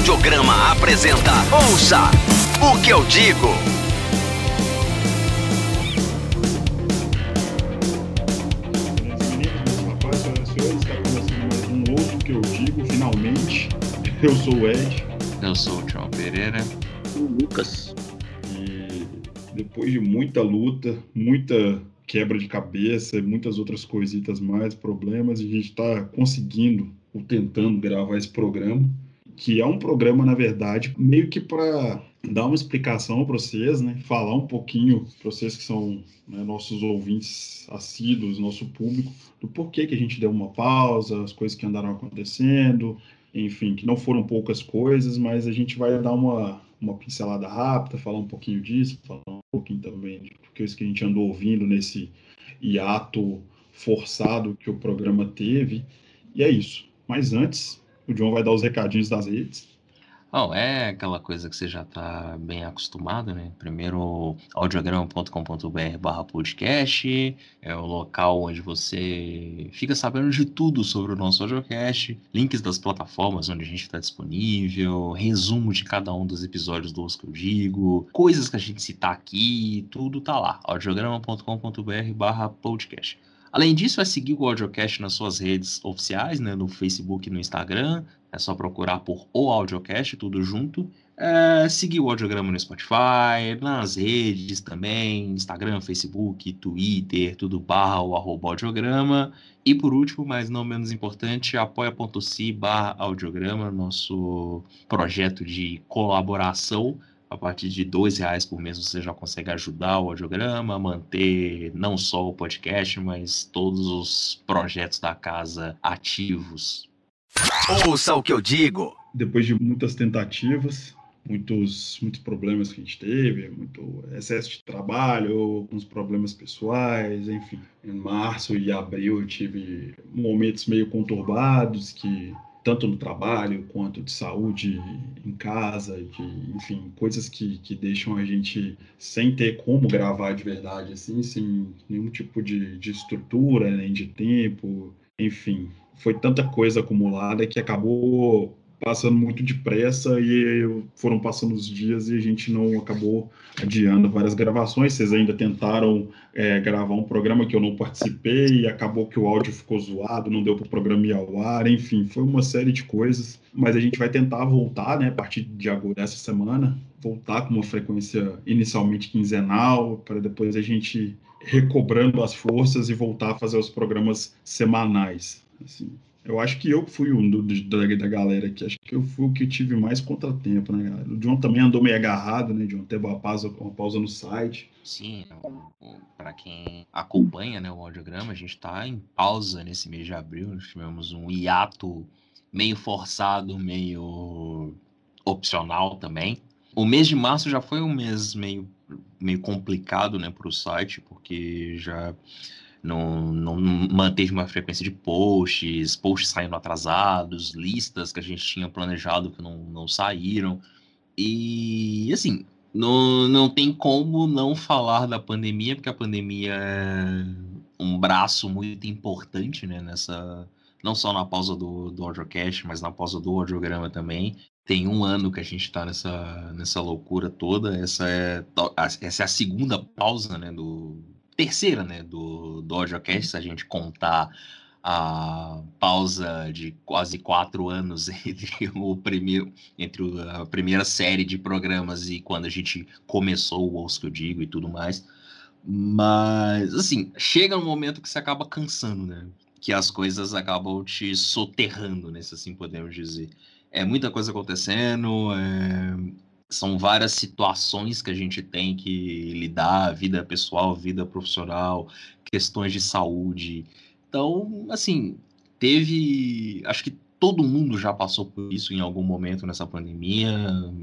Audiograma apresenta Ouça o que eu digo. E um que eu digo, finalmente. Eu sou o Ed Eu sou o João Pereira. o Lucas. e depois de muita luta, muita quebra de cabeça, muitas outras coisitas mais, problemas, a gente está conseguindo ou tentando gravar esse programa, que é um programa, na verdade, meio que para dar uma explicação para vocês, né? Falar um pouquinho para vocês que são né, nossos ouvintes assíduos, nosso público, do porquê que a gente deu uma pausa, as coisas que andaram acontecendo, enfim, que não foram poucas coisas, mas a gente vai dar uma, uma pincelada rápida, falar um pouquinho disso, falar um pouquinho também de coisas que a gente andou ouvindo nesse hiato forçado que o programa teve. E é isso. Mas antes, o John vai dar os recadinhos das redes. Bom, é aquela coisa que você já está bem acostumado, né? Primeiro, audiograma.com.br barra podcast, é o local onde você fica sabendo de tudo sobre o nosso audiocast, links das plataformas onde a gente está disponível, resumo de cada um dos episódios do que eu digo, coisas que a gente citar aqui, tudo tá lá, audiograma.com.br barra podcast. Além disso, é seguir o Audiocast nas suas redes oficiais, né, no Facebook e no Instagram. É só procurar por O Audiocast, tudo junto. É, seguir o Audiograma no Spotify, nas redes também, Instagram, Facebook, Twitter, tudo barra o arroba Audiograma. E por último, mas não menos importante, apoia.se barra Audiograma, nosso projeto de colaboração a partir de dois reais por mês você já consegue ajudar o audiograma, manter não só o podcast, mas todos os projetos da casa ativos. Ouça o que eu digo. Depois de muitas tentativas, muitos, muitos problemas que a gente teve, muito excesso de trabalho, alguns problemas pessoais, enfim. Em março e abril eu tive momentos meio conturbados que tanto no trabalho quanto de saúde em casa, de, enfim, coisas que, que deixam a gente sem ter como gravar de verdade, assim, sem nenhum tipo de, de estrutura, nem de tempo, enfim, foi tanta coisa acumulada que acabou passando muito depressa e foram passando os dias e a gente não acabou adiando várias gravações. Vocês ainda tentaram é, gravar um programa que eu não participei e acabou que o áudio ficou zoado, não deu para o programa ir ao ar, enfim, foi uma série de coisas. Mas a gente vai tentar voltar, né, a partir de agora, dessa semana, voltar com uma frequência inicialmente quinzenal, para depois a gente recobrando as forças e voltar a fazer os programas semanais. Assim, eu acho que eu fui um do, da, da galera aqui. Acho que eu fui o que tive mais contratempo, né, galera? O John também andou meio agarrado, né, John? Teve uma pausa, uma pausa no site. Sim, para quem acompanha né, o audiograma, a gente está em pausa nesse mês de abril. Nós tivemos um hiato meio forçado, meio opcional também. O mês de março já foi um mês meio, meio complicado né, para o site, porque já não, não manteve uma frequência de posts, posts saindo atrasados, listas que a gente tinha planejado que não, não saíram. E, assim, não, não tem como não falar da pandemia, porque a pandemia é um braço muito importante, né, nessa... Não só na pausa do, do audiocast, mas na pausa do audiograma também. Tem um ano que a gente está nessa, nessa loucura toda. Essa é, essa é a segunda pausa, né, do, terceira, né, do, do se a gente contar a pausa de quase quatro anos entre o primeiro, entre a primeira série de programas e quando a gente começou o Ouço que eu digo e tudo mais. Mas, assim, chega um momento que você acaba cansando, né? Que as coisas acabam te soterrando, né? Se assim podemos dizer. É muita coisa acontecendo, é são várias situações que a gente tem que lidar, vida pessoal, vida profissional, questões de saúde. Então, assim, teve. Acho que todo mundo já passou por isso em algum momento nessa pandemia,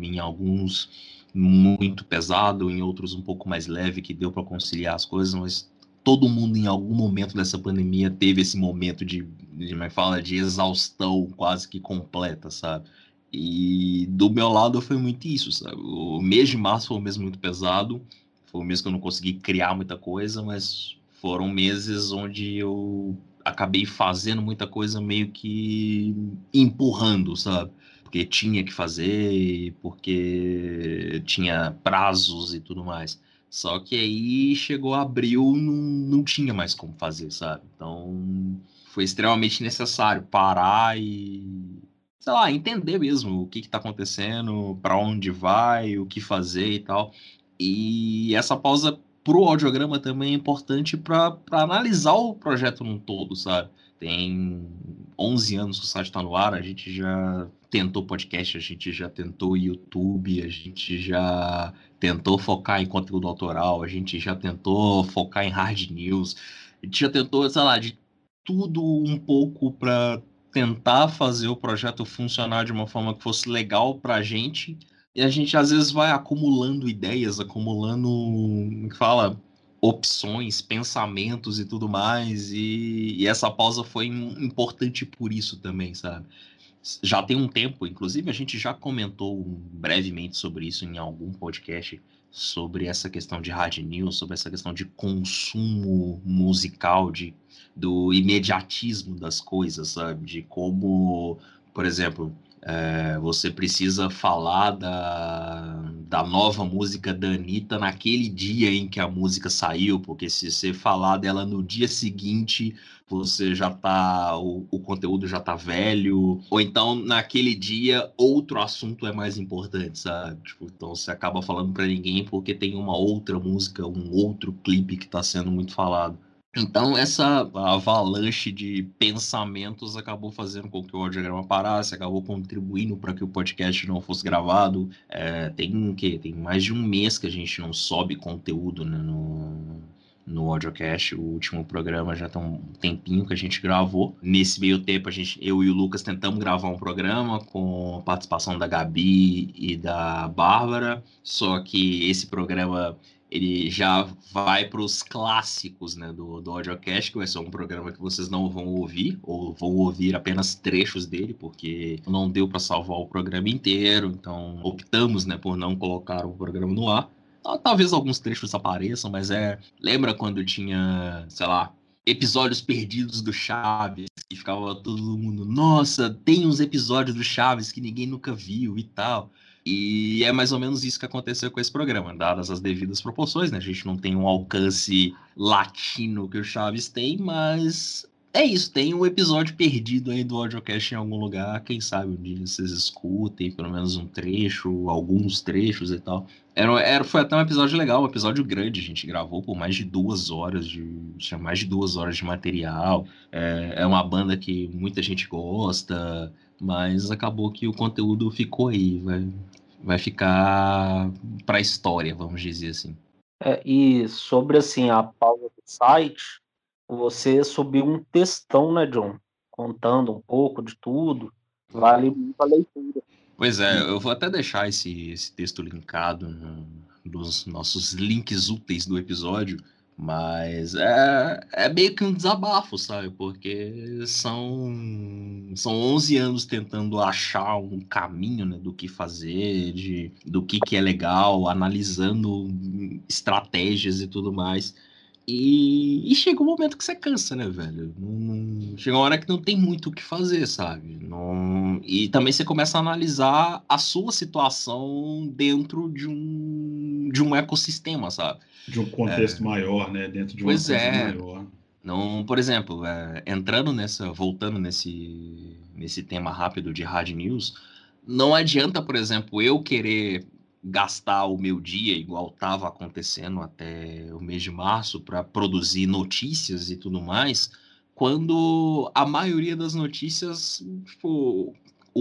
em alguns muito pesado, em outros um pouco mais leve, que deu para conciliar as coisas, mas todo mundo em algum momento dessa pandemia teve esse momento de, de, é fala, de exaustão quase que completa, sabe? E do meu lado foi muito isso, sabe? O mês de março foi um mês muito pesado, foi um mês que eu não consegui criar muita coisa, mas foram meses onde eu acabei fazendo muita coisa meio que empurrando, sabe? porque tinha que fazer, porque tinha prazos e tudo mais. Só que aí chegou abril, não, não tinha mais como fazer, sabe? Então foi extremamente necessário parar e, sei lá, entender mesmo o que está acontecendo, para onde vai, o que fazer e tal. E essa pausa pro audiograma também é importante para analisar o projeto num todo, sabe? Tem 11 anos que o site está no ar, a gente já tentou podcast, a gente já tentou YouTube, a gente já tentou focar em conteúdo autoral, a gente já tentou focar em hard news, a gente já tentou, sei lá, de tudo um pouco para tentar fazer o projeto funcionar de uma forma que fosse legal para a gente. E a gente às vezes vai acumulando ideias, acumulando, que fala, opções, pensamentos e tudo mais. E, e essa pausa foi importante por isso também, sabe? já tem um tempo, inclusive a gente já comentou brevemente sobre isso em algum podcast, sobre essa questão de hard news, sobre essa questão de consumo musical, de, do imediatismo das coisas, sabe? De como, por exemplo, é, você precisa falar da, da nova música da Anitta naquele dia em que a música saiu, porque se você falar dela no dia seguinte, você já tá. O, o conteúdo já tá velho. Ou então, naquele dia, outro assunto é mais importante, sabe? Tipo, então você acaba falando para ninguém porque tem uma outra música, um outro clipe que tá sendo muito falado. Então, essa avalanche de pensamentos acabou fazendo com que o audiograma parasse, acabou contribuindo para que o podcast não fosse gravado. É, tem que tem mais de um mês que a gente não sobe conteúdo né, no, no audiocast. O último programa já tem um tempinho que a gente gravou. Nesse meio tempo, a gente, eu e o Lucas tentamos gravar um programa com a participação da Gabi e da Bárbara. Só que esse programa ele já vai para os clássicos né, do, do Audiocast, que vai ser um programa que vocês não vão ouvir, ou vão ouvir apenas trechos dele, porque não deu para salvar o programa inteiro, então optamos né, por não colocar o programa no ar. Talvez alguns trechos apareçam, mas é. Lembra quando tinha, sei lá, episódios perdidos do Chaves, e ficava todo mundo, nossa, tem uns episódios do Chaves que ninguém nunca viu e tal. E é mais ou menos isso que aconteceu com esse programa, dadas as devidas proporções, né? A gente não tem um alcance latino que o Chaves tem, mas é isso, tem um episódio perdido aí do audiocast em algum lugar. Quem sabe um dia vocês escutem pelo menos um trecho, alguns trechos e tal. Era, era, foi até um episódio legal, um episódio grande. A gente gravou por mais de duas horas, de, tinha mais de duas horas de material. É, é uma banda que muita gente gosta, mas acabou que o conteúdo ficou aí. Vai, vai ficar para a história, vamos dizer assim. É, e sobre assim a pausa do site, você subiu um textão, né, John? Contando um pouco de tudo. Vale muito a leitura. Pois é, eu vou até deixar esse, esse texto linkado no, nos nossos links úteis do episódio. Mas é, é meio que um desabafo, sabe? Porque são, são 11 anos tentando achar um caminho né, do que fazer, de, do que, que é legal, analisando estratégias e tudo mais. E, e, chega um momento que você cansa, né, velho? Não, chega uma hora que não tem muito o que fazer, sabe? Não, e também você começa a analisar a sua situação dentro de um, de um ecossistema, sabe? De um contexto é, maior, né? Dentro de uma pois é. maior. Não, por exemplo, é, entrando nessa, voltando nesse, nesse tema rápido de hard news, não adianta, por exemplo, eu querer gastar o meu dia igual estava acontecendo até o mês de março para produzir notícias e tudo mais, quando a maioria das notícias, tipo,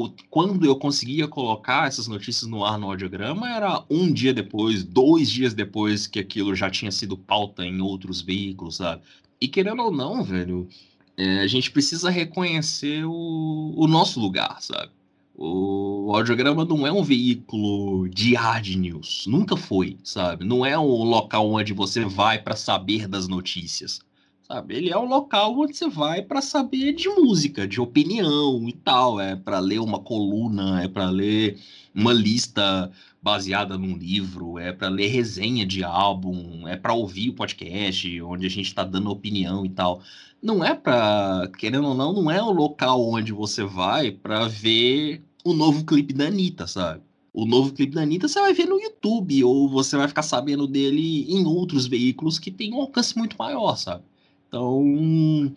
o, quando eu conseguia colocar essas notícias no ar no audiograma, era um dia depois, dois dias depois que aquilo já tinha sido pauta em outros veículos, sabe? E querendo ou não, velho, é, a gente precisa reconhecer o, o nosso lugar, sabe? O audiograma não é um veículo de hard news, nunca foi, sabe? Não é um local onde você vai para saber das notícias, sabe? Ele é um local onde você vai para saber de música, de opinião e tal, é para ler uma coluna, é para ler uma lista baseada num livro, é para ler resenha de álbum, é para ouvir o podcast onde a gente está dando opinião e tal. Não é para, querendo ou não, não é o local onde você vai para ver o novo clipe da Anitta, sabe? O novo clipe da Anitta você vai ver no YouTube, ou você vai ficar sabendo dele em outros veículos que tem um alcance muito maior, sabe? Então,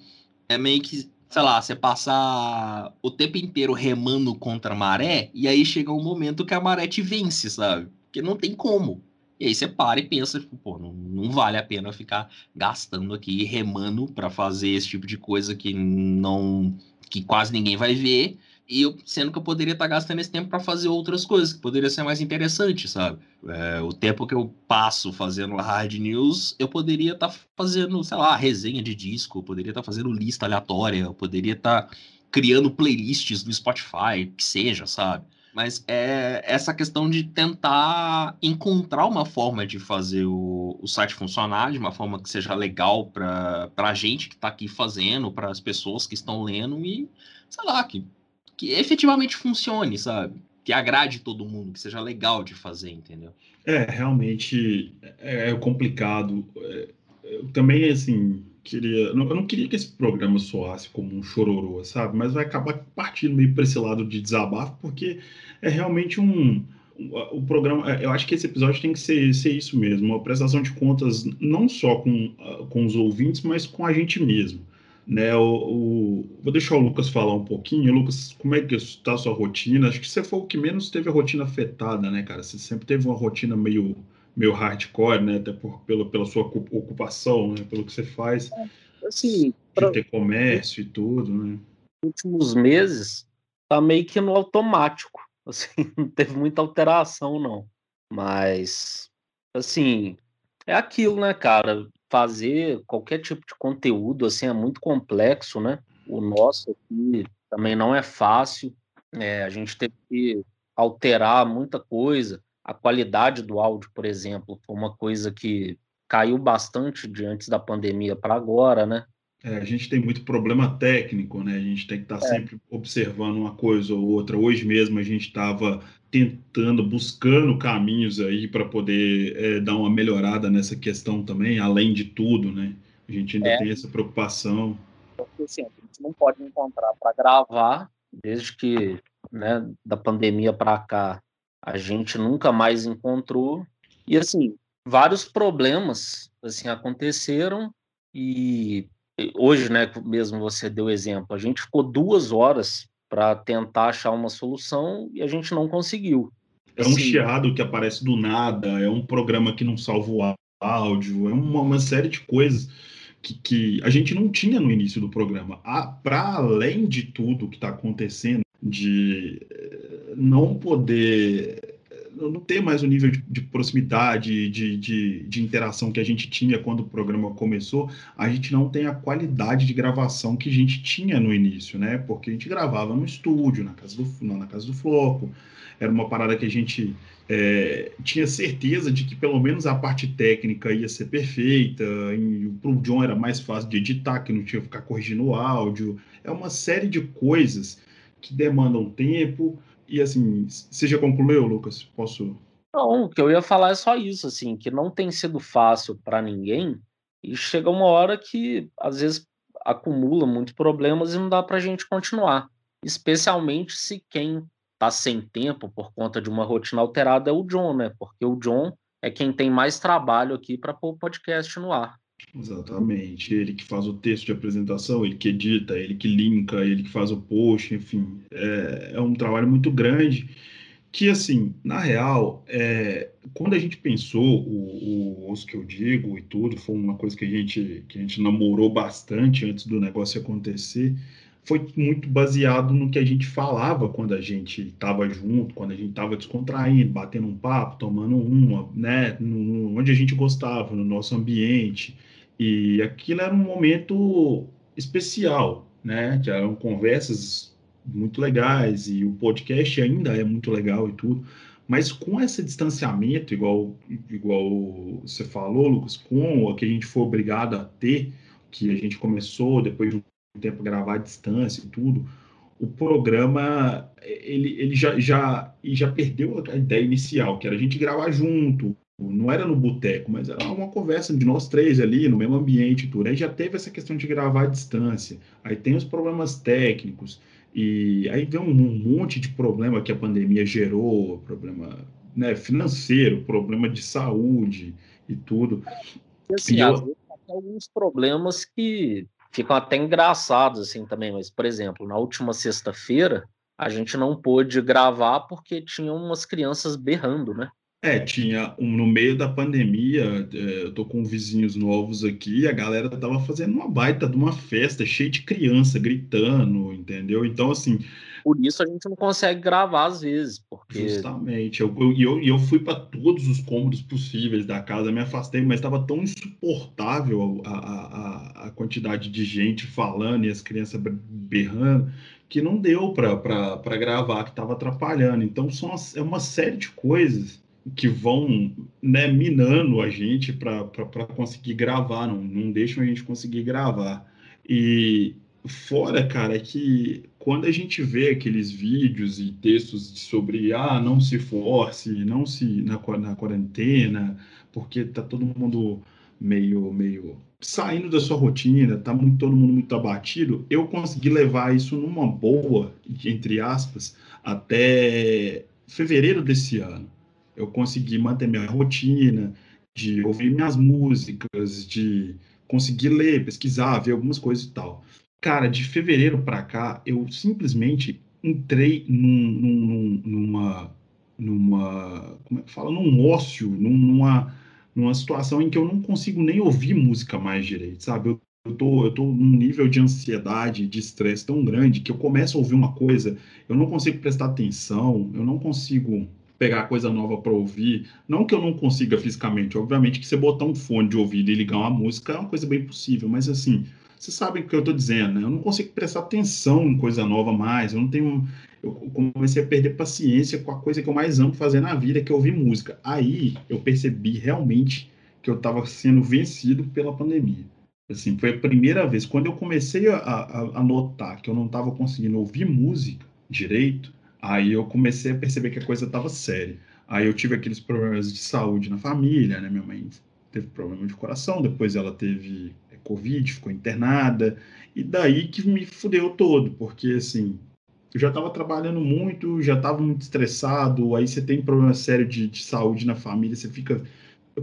é meio que, sei lá, você passar o tempo inteiro remando contra a maré, e aí chega um momento que a maré te vence, sabe? Porque não tem como. E aí você para e pensa, tipo, pô, não, não vale a pena ficar gastando aqui, remando para fazer esse tipo de coisa que não. que quase ninguém vai ver. E eu, sendo que eu poderia estar tá gastando esse tempo para fazer outras coisas, que poderia ser mais interessante, sabe? É, o tempo que eu passo fazendo hard news, eu poderia estar tá fazendo, sei lá, resenha de disco, eu poderia estar tá fazendo lista aleatória, eu poderia estar tá criando playlists no Spotify, que seja, sabe? Mas é essa questão de tentar encontrar uma forma de fazer o, o site funcionar de uma forma que seja legal para a gente que está aqui fazendo, para as pessoas que estão lendo e, sei lá, que, que efetivamente funcione, sabe? Que agrade todo mundo, que seja legal de fazer, entendeu? É, realmente é, é complicado. É, também, assim, queria. Eu não queria que esse programa soasse como um chororô, sabe? Mas vai acabar partindo meio para esse lado de desabafo, porque é realmente um. O programa, é, eu acho que esse episódio tem que ser, ser isso mesmo, uma prestação de contas não só com, com os ouvintes, mas com a gente mesmo. Né, o, o, vou deixar o Lucas falar um pouquinho. Lucas, como é que está a sua rotina? Acho que você foi o que menos teve a rotina afetada, né, cara? Você sempre teve uma rotina meio meio hardcore, né? Até por, pela, pela sua ocupação, né? Pelo que você faz. É, assim, de ter comércio e tudo, né? últimos meses tá meio que no automático. Assim, não teve muita alteração, não. Mas, assim, é aquilo, né, cara? Fazer qualquer tipo de conteúdo, assim, é muito complexo, né? O nosso aqui também não é fácil. É, a gente teve que alterar muita coisa a qualidade do áudio, por exemplo, foi uma coisa que caiu bastante de antes da pandemia para agora, né? É, a gente tem muito problema técnico, né? A gente tem que estar tá é. sempre observando uma coisa ou outra. Hoje mesmo a gente estava tentando, buscando caminhos aí para poder é, dar uma melhorada nessa questão também, além de tudo, né? A gente ainda é. tem essa preocupação. Porque, assim, a gente não pode encontrar para gravar, desde que né, da pandemia para cá a gente nunca mais encontrou. E assim, vários problemas assim aconteceram e hoje, né, mesmo você deu exemplo, a gente ficou duas horas para tentar achar uma solução e a gente não conseguiu. É um chiado que aparece do nada, é um programa que não salva o áudio, é uma, uma série de coisas que, que, a gente não tinha no início do programa. Para além de tudo que está acontecendo, de eh, não poder não ter mais o nível de, de proximidade, de, de, de, interação que a gente tinha quando o programa começou, a gente não tem a qualidade de gravação que a gente tinha no início, né? Porque a gente gravava no estúdio, na casa do, na casa do Floco, era uma parada que a gente é, tinha certeza de que pelo menos a parte técnica ia ser perfeita, para o John era mais fácil de editar, que não tinha que ficar corrigindo o áudio, é uma série de coisas que demandam tempo. E assim, você já concluiu, Lucas? Posso? Não, o que eu ia falar é só isso, assim, que não tem sido fácil para ninguém e chega uma hora que às vezes acumula muitos problemas e não dá para a gente continuar. Especialmente se quem está sem tempo por conta de uma rotina alterada é o John, né? Porque o John é quem tem mais trabalho aqui para pôr o podcast no ar. Exatamente. Ele que faz o texto de apresentação, ele que edita, ele que linka, ele que faz o post, enfim. É, é um trabalho muito grande que, assim, na real, é, quando a gente pensou o, Os Que Eu Digo e tudo, foi uma coisa que a gente, que a gente namorou bastante antes do negócio acontecer, foi muito baseado no que a gente falava quando a gente estava junto, quando a gente estava descontraindo, batendo um papo, tomando uma, né, no, onde a gente gostava, no nosso ambiente. E aquilo era um momento especial, né? Eram conversas muito legais e o podcast ainda é muito legal e tudo. Mas com esse distanciamento, igual, igual você falou, Lucas, com o que a gente foi obrigado a ter, que a gente começou depois de um tempo gravar à distância e tudo, o programa ele, ele já, já, já perdeu a ideia inicial, que era a gente gravar junto, não era no boteco, mas era uma conversa de nós três ali, no mesmo ambiente tudo. Aí já teve essa questão de gravar à distância. Aí tem os problemas técnicos. E aí vem um monte de problema que a pandemia gerou, problema né, financeiro, problema de saúde e tudo. E, assim, e eu... alguns problemas que ficam até engraçados assim também, mas por exemplo, na última sexta-feira a gente não pôde gravar porque tinha umas crianças berrando, né? É, tinha um, no meio da pandemia, é, eu tô com vizinhos novos aqui, a galera tava fazendo uma baita de uma festa, cheia de criança gritando, entendeu? Então, assim. Por isso a gente não consegue gravar às vezes, porque. Justamente. E eu, eu, eu, fui para todos os cômodos possíveis da casa, me afastei, mas estava tão insuportável a, a, a quantidade de gente falando e as crianças berrando que não deu para gravar, que estava atrapalhando. Então, são é uma série de coisas que vão né, minando a gente para conseguir gravar, não, não deixam a gente conseguir gravar. E fora, cara, é que quando a gente vê aqueles vídeos e textos sobre ah, não se force, não se na, na quarentena, porque tá todo mundo meio meio saindo da sua rotina, tá muito, todo mundo muito abatido, eu consegui levar isso numa boa, entre aspas, até fevereiro desse ano eu consegui manter minha rotina, de ouvir minhas músicas, de conseguir ler, pesquisar, ver algumas coisas e tal. Cara, de fevereiro para cá, eu simplesmente entrei num, num, numa, numa, como é que fala, num ócio, numa, numa situação em que eu não consigo nem ouvir música mais direito, sabe? Eu, eu tô, eu tô num nível de ansiedade, de estresse tão grande que eu começo a ouvir uma coisa, eu não consigo prestar atenção, eu não consigo pegar coisa nova para ouvir. Não que eu não consiga fisicamente, obviamente que você botar um fone de ouvido e ligar uma música é uma coisa bem possível, mas assim, vocês sabem o que eu estou dizendo, né? Eu não consigo prestar atenção em coisa nova mais, eu não tenho. Eu comecei a perder paciência com a coisa que eu mais amo fazer na vida, que é ouvir música. Aí eu percebi realmente que eu estava sendo vencido pela pandemia. Assim, foi a primeira vez. Quando eu comecei a, a, a notar que eu não estava conseguindo ouvir música direito, Aí eu comecei a perceber que a coisa estava séria. Aí eu tive aqueles problemas de saúde na família, né? Minha mãe teve problema de coração, depois ela teve é, Covid, ficou internada, e daí que me fudeu todo, porque assim, eu já estava trabalhando muito, já estava muito estressado, aí você tem problema sério de, de saúde na família, você fica,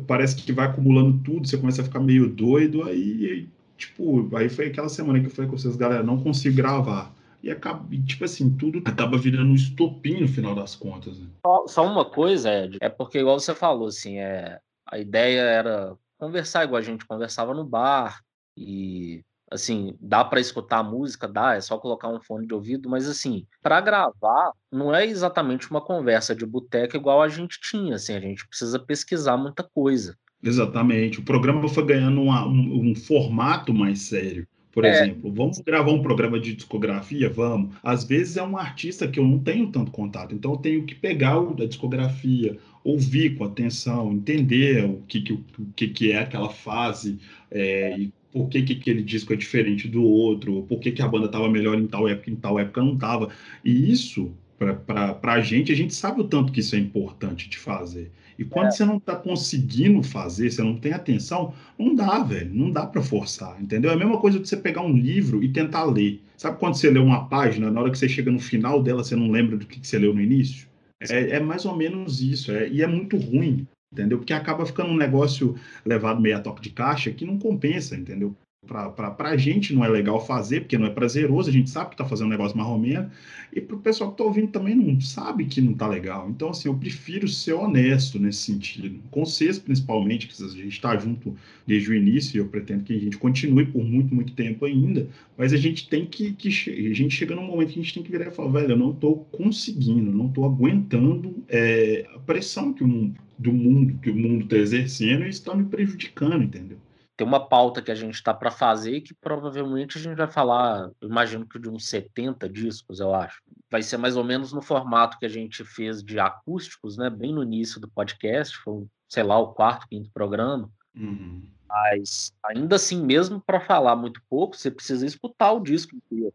parece que vai acumulando tudo, você começa a ficar meio doido, aí, tipo, aí foi aquela semana que eu falei com vocês, galera, não consigo gravar e acaba, tipo assim, tudo acaba virando um estopim no final das contas. Né? Só, só, uma coisa, Ed, é porque, igual você falou, assim, é, a ideia era conversar igual a gente conversava no bar, e assim, dá para escutar a música, dá, é só colocar um fone de ouvido, mas assim, para gravar não é exatamente uma conversa de boteca igual a gente tinha, assim, a gente precisa pesquisar muita coisa. Exatamente, o programa foi ganhando uma, um, um formato mais sério. Por é. exemplo, vamos gravar um programa de discografia? Vamos. Às vezes é um artista que eu não tenho tanto contato, então eu tenho que pegar o da discografia, ouvir com atenção, entender o que, que, o que, que é aquela fase é, e por que, que aquele disco é diferente do outro, por que, que a banda estava melhor em tal época, em tal época não estava. E isso, para a gente, a gente sabe o tanto que isso é importante de fazer. E quando é. você não está conseguindo fazer, você não tem atenção, não dá, velho. Não dá para forçar, entendeu? É a mesma coisa de você pegar um livro e tentar ler. Sabe quando você lê uma página, na hora que você chega no final dela, você não lembra do que, que você leu no início? É, é mais ou menos isso. É, e é muito ruim, entendeu? Porque acaba ficando um negócio levado meio a toque de caixa que não compensa, entendeu? Para a gente não é legal fazer, porque não é prazeroso, a gente sabe que está fazendo um negócio menos, e para o pessoal que está ouvindo também não sabe que não está legal. Então, assim, eu prefiro ser honesto nesse sentido. Com vocês, principalmente, que a gente está junto desde o início, e eu pretendo que a gente continue por muito, muito tempo ainda, mas a gente tem que, que a gente chega num momento que a gente tem que virar e falar, velho, eu não estou conseguindo, não estou aguentando é, a pressão que o, do mundo, que o mundo está exercendo e está me prejudicando, entendeu? Tem uma pauta que a gente está para fazer que provavelmente a gente vai falar, imagino que de uns 70 discos, eu acho. Vai ser mais ou menos no formato que a gente fez de acústicos, né? Bem no início do podcast, foi, sei lá, o quarto, quinto programa. Uhum. Mas ainda assim, mesmo para falar muito pouco, você precisa escutar o disco inteiro.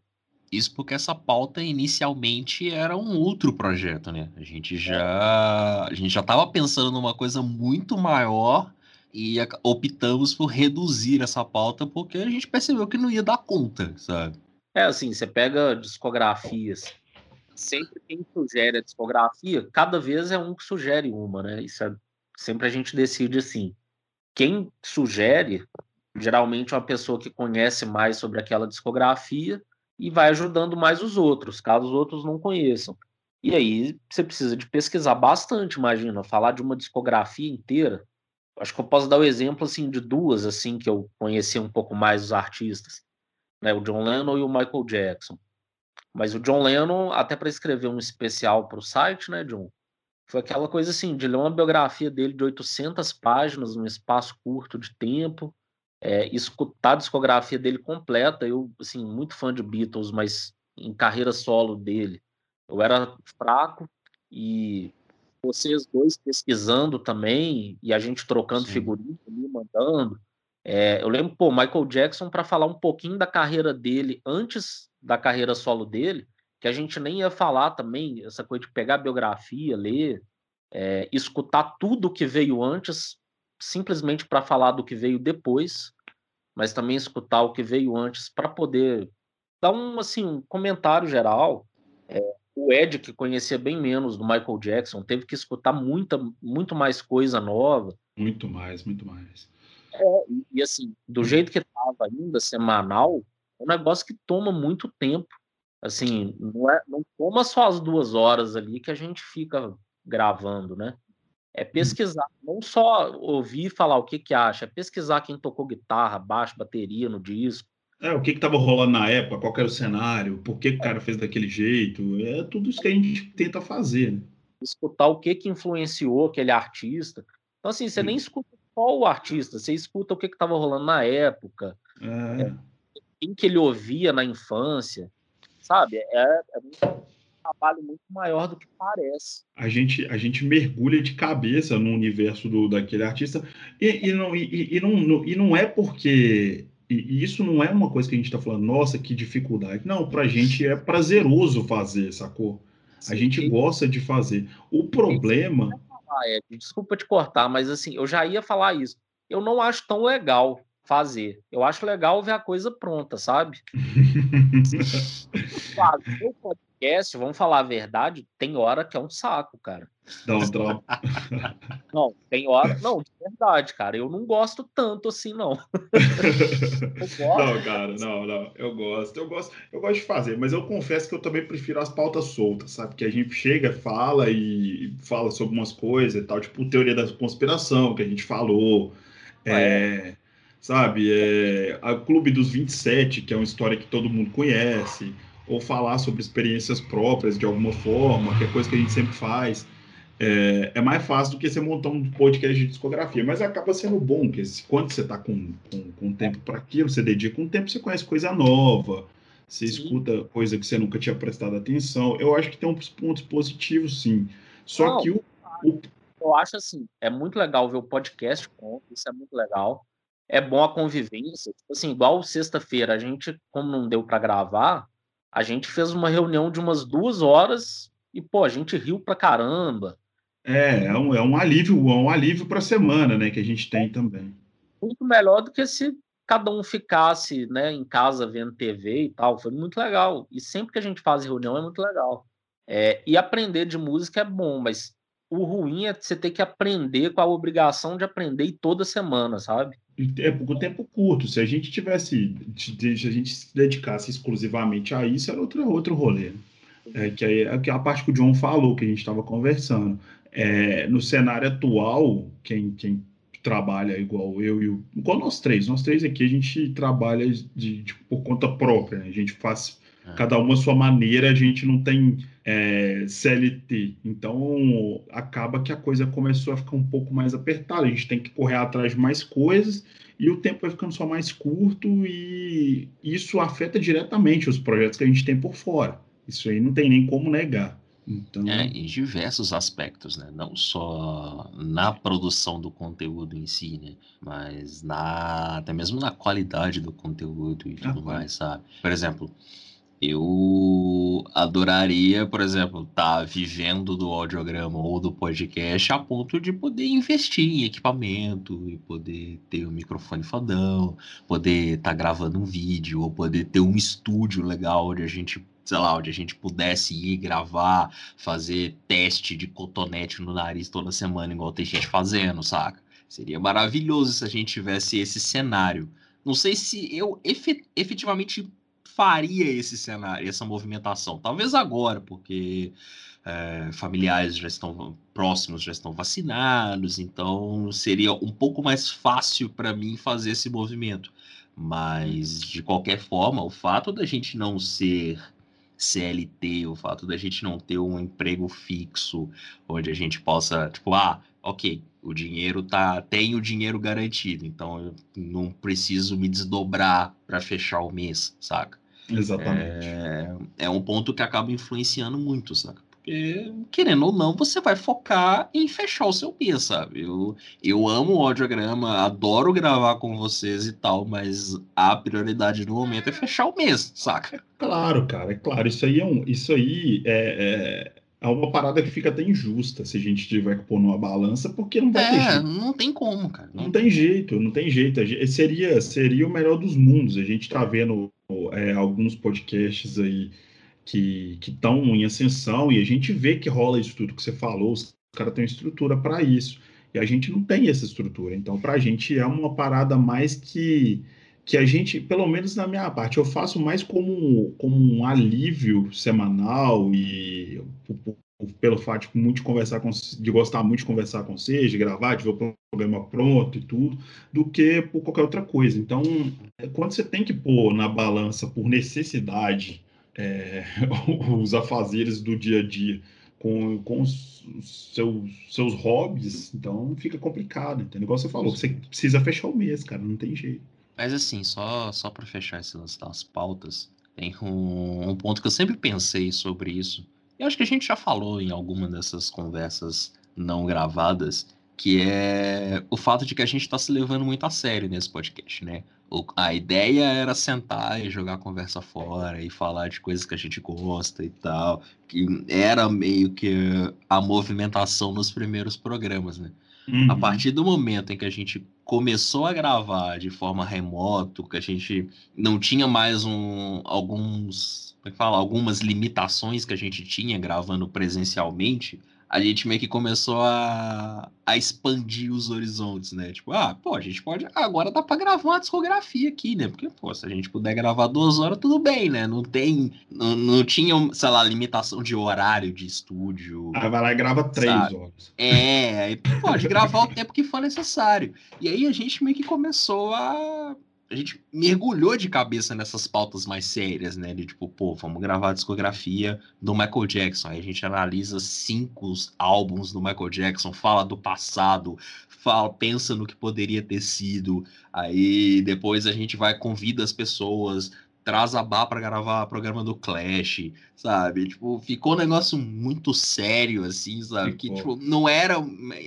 Isso porque essa pauta inicialmente era um outro projeto, né? A gente já a gente já estava pensando numa coisa muito maior e optamos por reduzir essa pauta porque a gente percebeu que não ia dar conta, sabe? É assim, você pega discografias, sempre quem sugere a discografia, cada vez é um que sugere uma, né? Isso é, sempre a gente decide assim. Quem sugere, geralmente é uma pessoa que conhece mais sobre aquela discografia e vai ajudando mais os outros, caso os outros não conheçam. E aí você precisa de pesquisar bastante, imagina, falar de uma discografia inteira. Acho que eu posso dar o exemplo assim de duas assim que eu conheci um pouco mais os artistas, né, o John Lennon e o Michael Jackson. Mas o John Lennon, até para escrever um especial para o site, né, John? Foi aquela coisa assim, de ler uma biografia dele de 800 páginas, num espaço curto de tempo, é, escutar a discografia dele completa. Eu, assim, muito fã de Beatles, mas em carreira solo dele, eu era fraco e vocês dois pesquisando também e a gente trocando figurinhas ali, mandando. É, eu lembro, pô, Michael Jackson, para falar um pouquinho da carreira dele antes da carreira solo dele, que a gente nem ia falar também, essa coisa de pegar a biografia, ler, é, escutar tudo que veio antes, simplesmente para falar do que veio depois, mas também escutar o que veio antes para poder dar um, assim, um comentário geral. É, o Ed, que conhecia bem menos do Michael Jackson, teve que escutar muita, muito mais coisa nova. Muito mais, muito mais. É, e, assim, do jeito que estava ainda, semanal, é um negócio que toma muito tempo. Assim, não, é, não toma só as duas horas ali que a gente fica gravando, né? É pesquisar, não só ouvir e falar o que que acha, é pesquisar quem tocou guitarra, baixo, bateria no disco. É, o que estava rolando na época, qual era o cenário, por que, que o cara fez daquele jeito, é tudo isso que a gente tenta fazer. Né? Escutar o que que influenciou aquele artista. Então, assim, você Sim. nem escuta só o artista, você escuta o que estava rolando na época, é. É, quem que ele ouvia na infância, sabe? É, é um trabalho muito maior do que parece. A gente, a gente mergulha de cabeça no universo do, daquele artista e, e, não, e, e, não, e não é porque e isso não é uma coisa que a gente está falando, nossa, que dificuldade. Não, para a gente é prazeroso fazer, sacou? A gente gosta de fazer. O problema. Desculpa te cortar, mas assim, eu já ia falar isso. Eu não acho tão legal fazer. Eu acho legal ver a coisa pronta, sabe? fazer o podcast, vamos falar a verdade, tem hora que é um saco, cara. Não, não. não, tem hora. Não, de verdade, cara. Eu não gosto tanto assim, não. não, cara, não, não. Eu gosto, eu gosto, eu gosto de fazer, mas eu confesso que eu também prefiro as pautas soltas, sabe? Que a gente chega, fala e fala sobre umas coisas e tal, tipo teoria da conspiração que a gente falou. Ah, é, é, sabe? É, a Clube dos 27, que é uma história que todo mundo conhece, ou falar sobre experiências próprias de alguma forma, que é coisa que a gente sempre faz. É, é, mais fácil do que você montar um podcast de discografia, mas acaba sendo bom, porque quando você está com, com, com, tempo para aquilo, você dedica um tempo, você conhece coisa nova, você sim. escuta coisa que você nunca tinha prestado atenção. Eu acho que tem uns pontos positivos, sim. Só Não, que o, o, Eu acho assim, é muito legal ver o podcast, isso é muito legal. É bom a convivência. Tipo assim, igual sexta-feira, a gente, como não deu para gravar, a gente fez uma reunião de umas duas horas e, pô, a gente riu pra caramba é, é um, é um alívio, é um alívio para a semana, né, que a gente tem também. Muito melhor do que se cada um ficasse, né, em casa vendo TV e tal. Foi muito legal. E sempre que a gente faz reunião é muito legal. É, e aprender de música é bom, mas o ruim é você ter que aprender com a obrigação de aprender toda semana, sabe? É por tempo curto. Se a gente tivesse, se a gente se dedicasse exclusivamente a isso, era outro, outro rolê. É, que é, é a parte que o John falou, que a gente estava conversando. É, no cenário atual, quem, quem trabalha igual eu e o. Igual nós três, nós três aqui, a gente trabalha de, de por conta própria, né? a gente faz é. cada uma a sua maneira, a gente não tem é, CLT. Então acaba que a coisa começou a ficar um pouco mais apertada, a gente tem que correr atrás de mais coisas e o tempo vai ficando só mais curto e isso afeta diretamente os projetos que a gente tem por fora. Isso aí não tem nem como negar. Então... É, em diversos aspectos, né? Não só na produção do conteúdo em si, né? Mas na, até mesmo na qualidade do conteúdo e tudo ah, mais, sabe? Por exemplo, Eu adoraria, por exemplo, estar tá vivendo do audiograma ou do podcast a ponto de poder investir em equipamento e poder ter um microfone fodão, poder estar tá gravando um vídeo ou poder ter um estúdio legal onde a gente sei lá, onde a gente pudesse ir gravar, fazer teste de cotonete no nariz toda semana, igual tem gente fazendo, saca? Seria maravilhoso se a gente tivesse esse cenário. Não sei se eu efetivamente faria esse cenário, essa movimentação. Talvez agora, porque é, familiares já estão próximos, já estão vacinados, então seria um pouco mais fácil para mim fazer esse movimento. Mas, de qualquer forma, o fato da gente não ser CLT, o fato da gente não ter um emprego fixo, onde a gente possa, tipo, ah, ok, o dinheiro tá, tem o dinheiro garantido, então eu não preciso me desdobrar para fechar o mês, saca? Exatamente. É, é um ponto que acaba influenciando muito, saca? Porque, querendo ou não, você vai focar em fechar o seu mês, sabe? Eu, eu amo o audiograma, adoro gravar com vocês e tal, mas a prioridade no momento é fechar o mês, saca? Claro, cara, é claro. Isso aí é um. Isso aí é, é é uma parada que fica até injusta se a gente tiver que pôr numa balança, porque não vai é, ter jeito. não tem como, cara. Não, não tem jeito, não tem jeito. Seria, seria o melhor dos mundos. A gente tá vendo é, alguns podcasts aí que estão em ascensão e a gente vê que rola isso tudo que você falou. Os caras têm estrutura para isso. E a gente não tem essa estrutura. Então, para a gente é uma parada mais que que a gente, pelo menos na minha parte, eu faço mais como, como um alívio semanal e pelo fato de muito conversar com, de gostar muito de conversar com vocês, de gravar, de ver o programa pronto e tudo, do que por qualquer outra coisa. Então, quando você tem que pôr na balança por necessidade é, os afazeres do dia a dia com, com os seus, seus hobbies, então fica complicado, entendeu? Igual você falou, você precisa fechar o mês, cara, não tem jeito. Mas assim, só, só para fechar esse lance das pautas, tem um, um, ponto que eu sempre pensei sobre isso. Eu acho que a gente já falou em alguma dessas conversas não gravadas, que é o fato de que a gente está se levando muito a sério nesse podcast, né? O, a ideia era sentar e jogar a conversa fora e falar de coisas que a gente gosta e tal, que era meio que a movimentação nos primeiros programas, né? Uhum. A partir do momento em que a gente começou a gravar de forma remoto, que a gente não tinha mais um, alguns, como é que fala, algumas limitações que a gente tinha gravando presencialmente, a gente meio que começou a, a expandir os horizontes, né? Tipo, ah, pô, a gente pode. Agora dá pra gravar uma discografia aqui, né? Porque, pô, se a gente puder gravar duas horas, tudo bem, né? Não tem. Não, não tinha, sei lá, limitação de horário de estúdio. Aí vai lá e grava três sabe? horas. É, aí pode gravar o tempo que for necessário. E aí a gente meio que começou a a gente mergulhou de cabeça nessas pautas mais sérias, né? De tipo, pô, vamos gravar a discografia do Michael Jackson. Aí a gente analisa cinco álbuns do Michael Jackson, fala do passado, fala, pensa no que poderia ter sido. Aí depois a gente vai, convida as pessoas, traz a Bá para gravar programa do Clash, sabe? Tipo, ficou um negócio muito sério, assim, sabe? Ficou. Que, tipo, não era.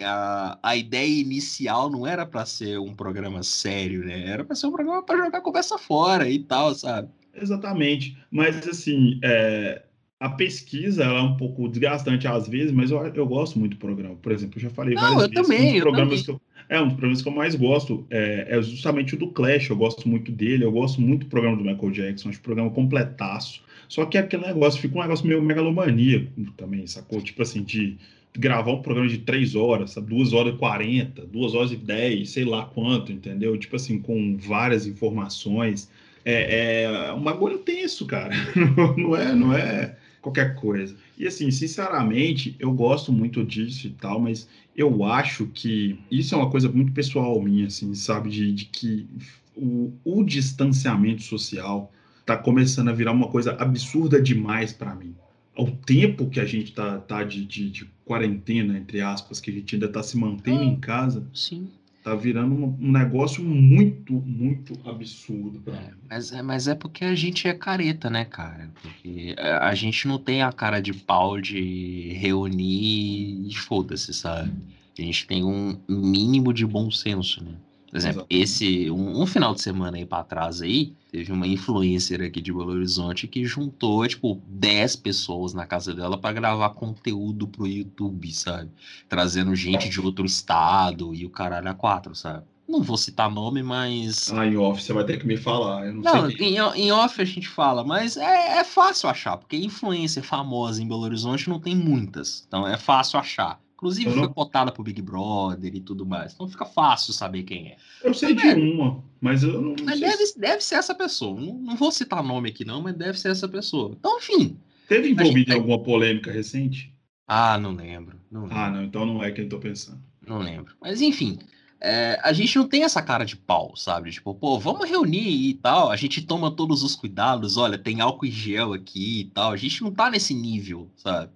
A, a ideia inicial não era para ser um programa sério, né? Era para ser um programa para jogar conversa fora e tal, sabe? Exatamente. Mas, assim, é, a pesquisa é um pouco desgastante às vezes, mas eu, eu gosto muito do programa. Por exemplo, eu já falei não, várias eu vezes. Também, um programas também. Que eu, é, um dos programas que eu mais gosto é, é, justamente o do Clash. Eu gosto muito dele, eu gosto muito do programa do Michael Jackson, acho o programa completaço. Só que aquele negócio fica um negócio meio megalomaníaco também, sacou? Tipo assim, de gravar um programa de três horas, sabe? duas horas e quarenta, duas horas e dez, sei lá quanto, entendeu? Tipo assim, com várias informações. É, é um bagulho tenso, cara. não é, não é qualquer coisa. E assim, sinceramente, eu gosto muito disso e tal, mas eu acho que isso é uma coisa muito pessoal minha, assim, sabe? De, de que o, o distanciamento social está começando a virar uma coisa absurda demais para mim. Ao tempo que a gente tá, tá de, de, de, quarentena, entre aspas, que a gente ainda está se mantendo ah, em casa. Sim Tá virando um, negócio muito, muito absurdo pra é, mas, é, mas é porque a gente é careta, né, cara? Porque a, a gente não tem a cara de pau de reunir e foda-se, sabe? A gente tem um mínimo de bom senso, né? Por exemplo, esse um, um, final de semana aí para trás aí, teve uma influencer aqui de Belo Horizonte que juntou, tipo, 10 pessoas na casa dela para gravar conteúdo pro YouTube, sabe? Trazendo gente de outro estado e o caralho a quatro, sabe? Não vou citar nome, mas. Ah, em off você vai ter que me falar. não, não em, em, off a gente fala, mas é, é fácil achar, porque influência famosa em Belo Horizonte não tem muitas. Então é fácil achar. Inclusive não... foi cotada pro Big Brother e tudo mais. Então fica fácil saber quem é. Eu sei de é. uma, mas eu não. Mas deve, se... deve ser essa pessoa. Não, não, vou citar nome aqui, não, mas deve ser essa pessoa. Então, enfim. Teve envolvido em alguma polêmica recente? Ah, não lembro, não lembro. Ah, não, então não é quem eu tô pensando. Não lembro. Mas enfim. É, a gente não tem essa cara de pau, sabe? Tipo, pô, vamos reunir e tal. A gente toma todos os cuidados. Olha, tem álcool em gel aqui e tal. A gente não tá nesse nível, sabe?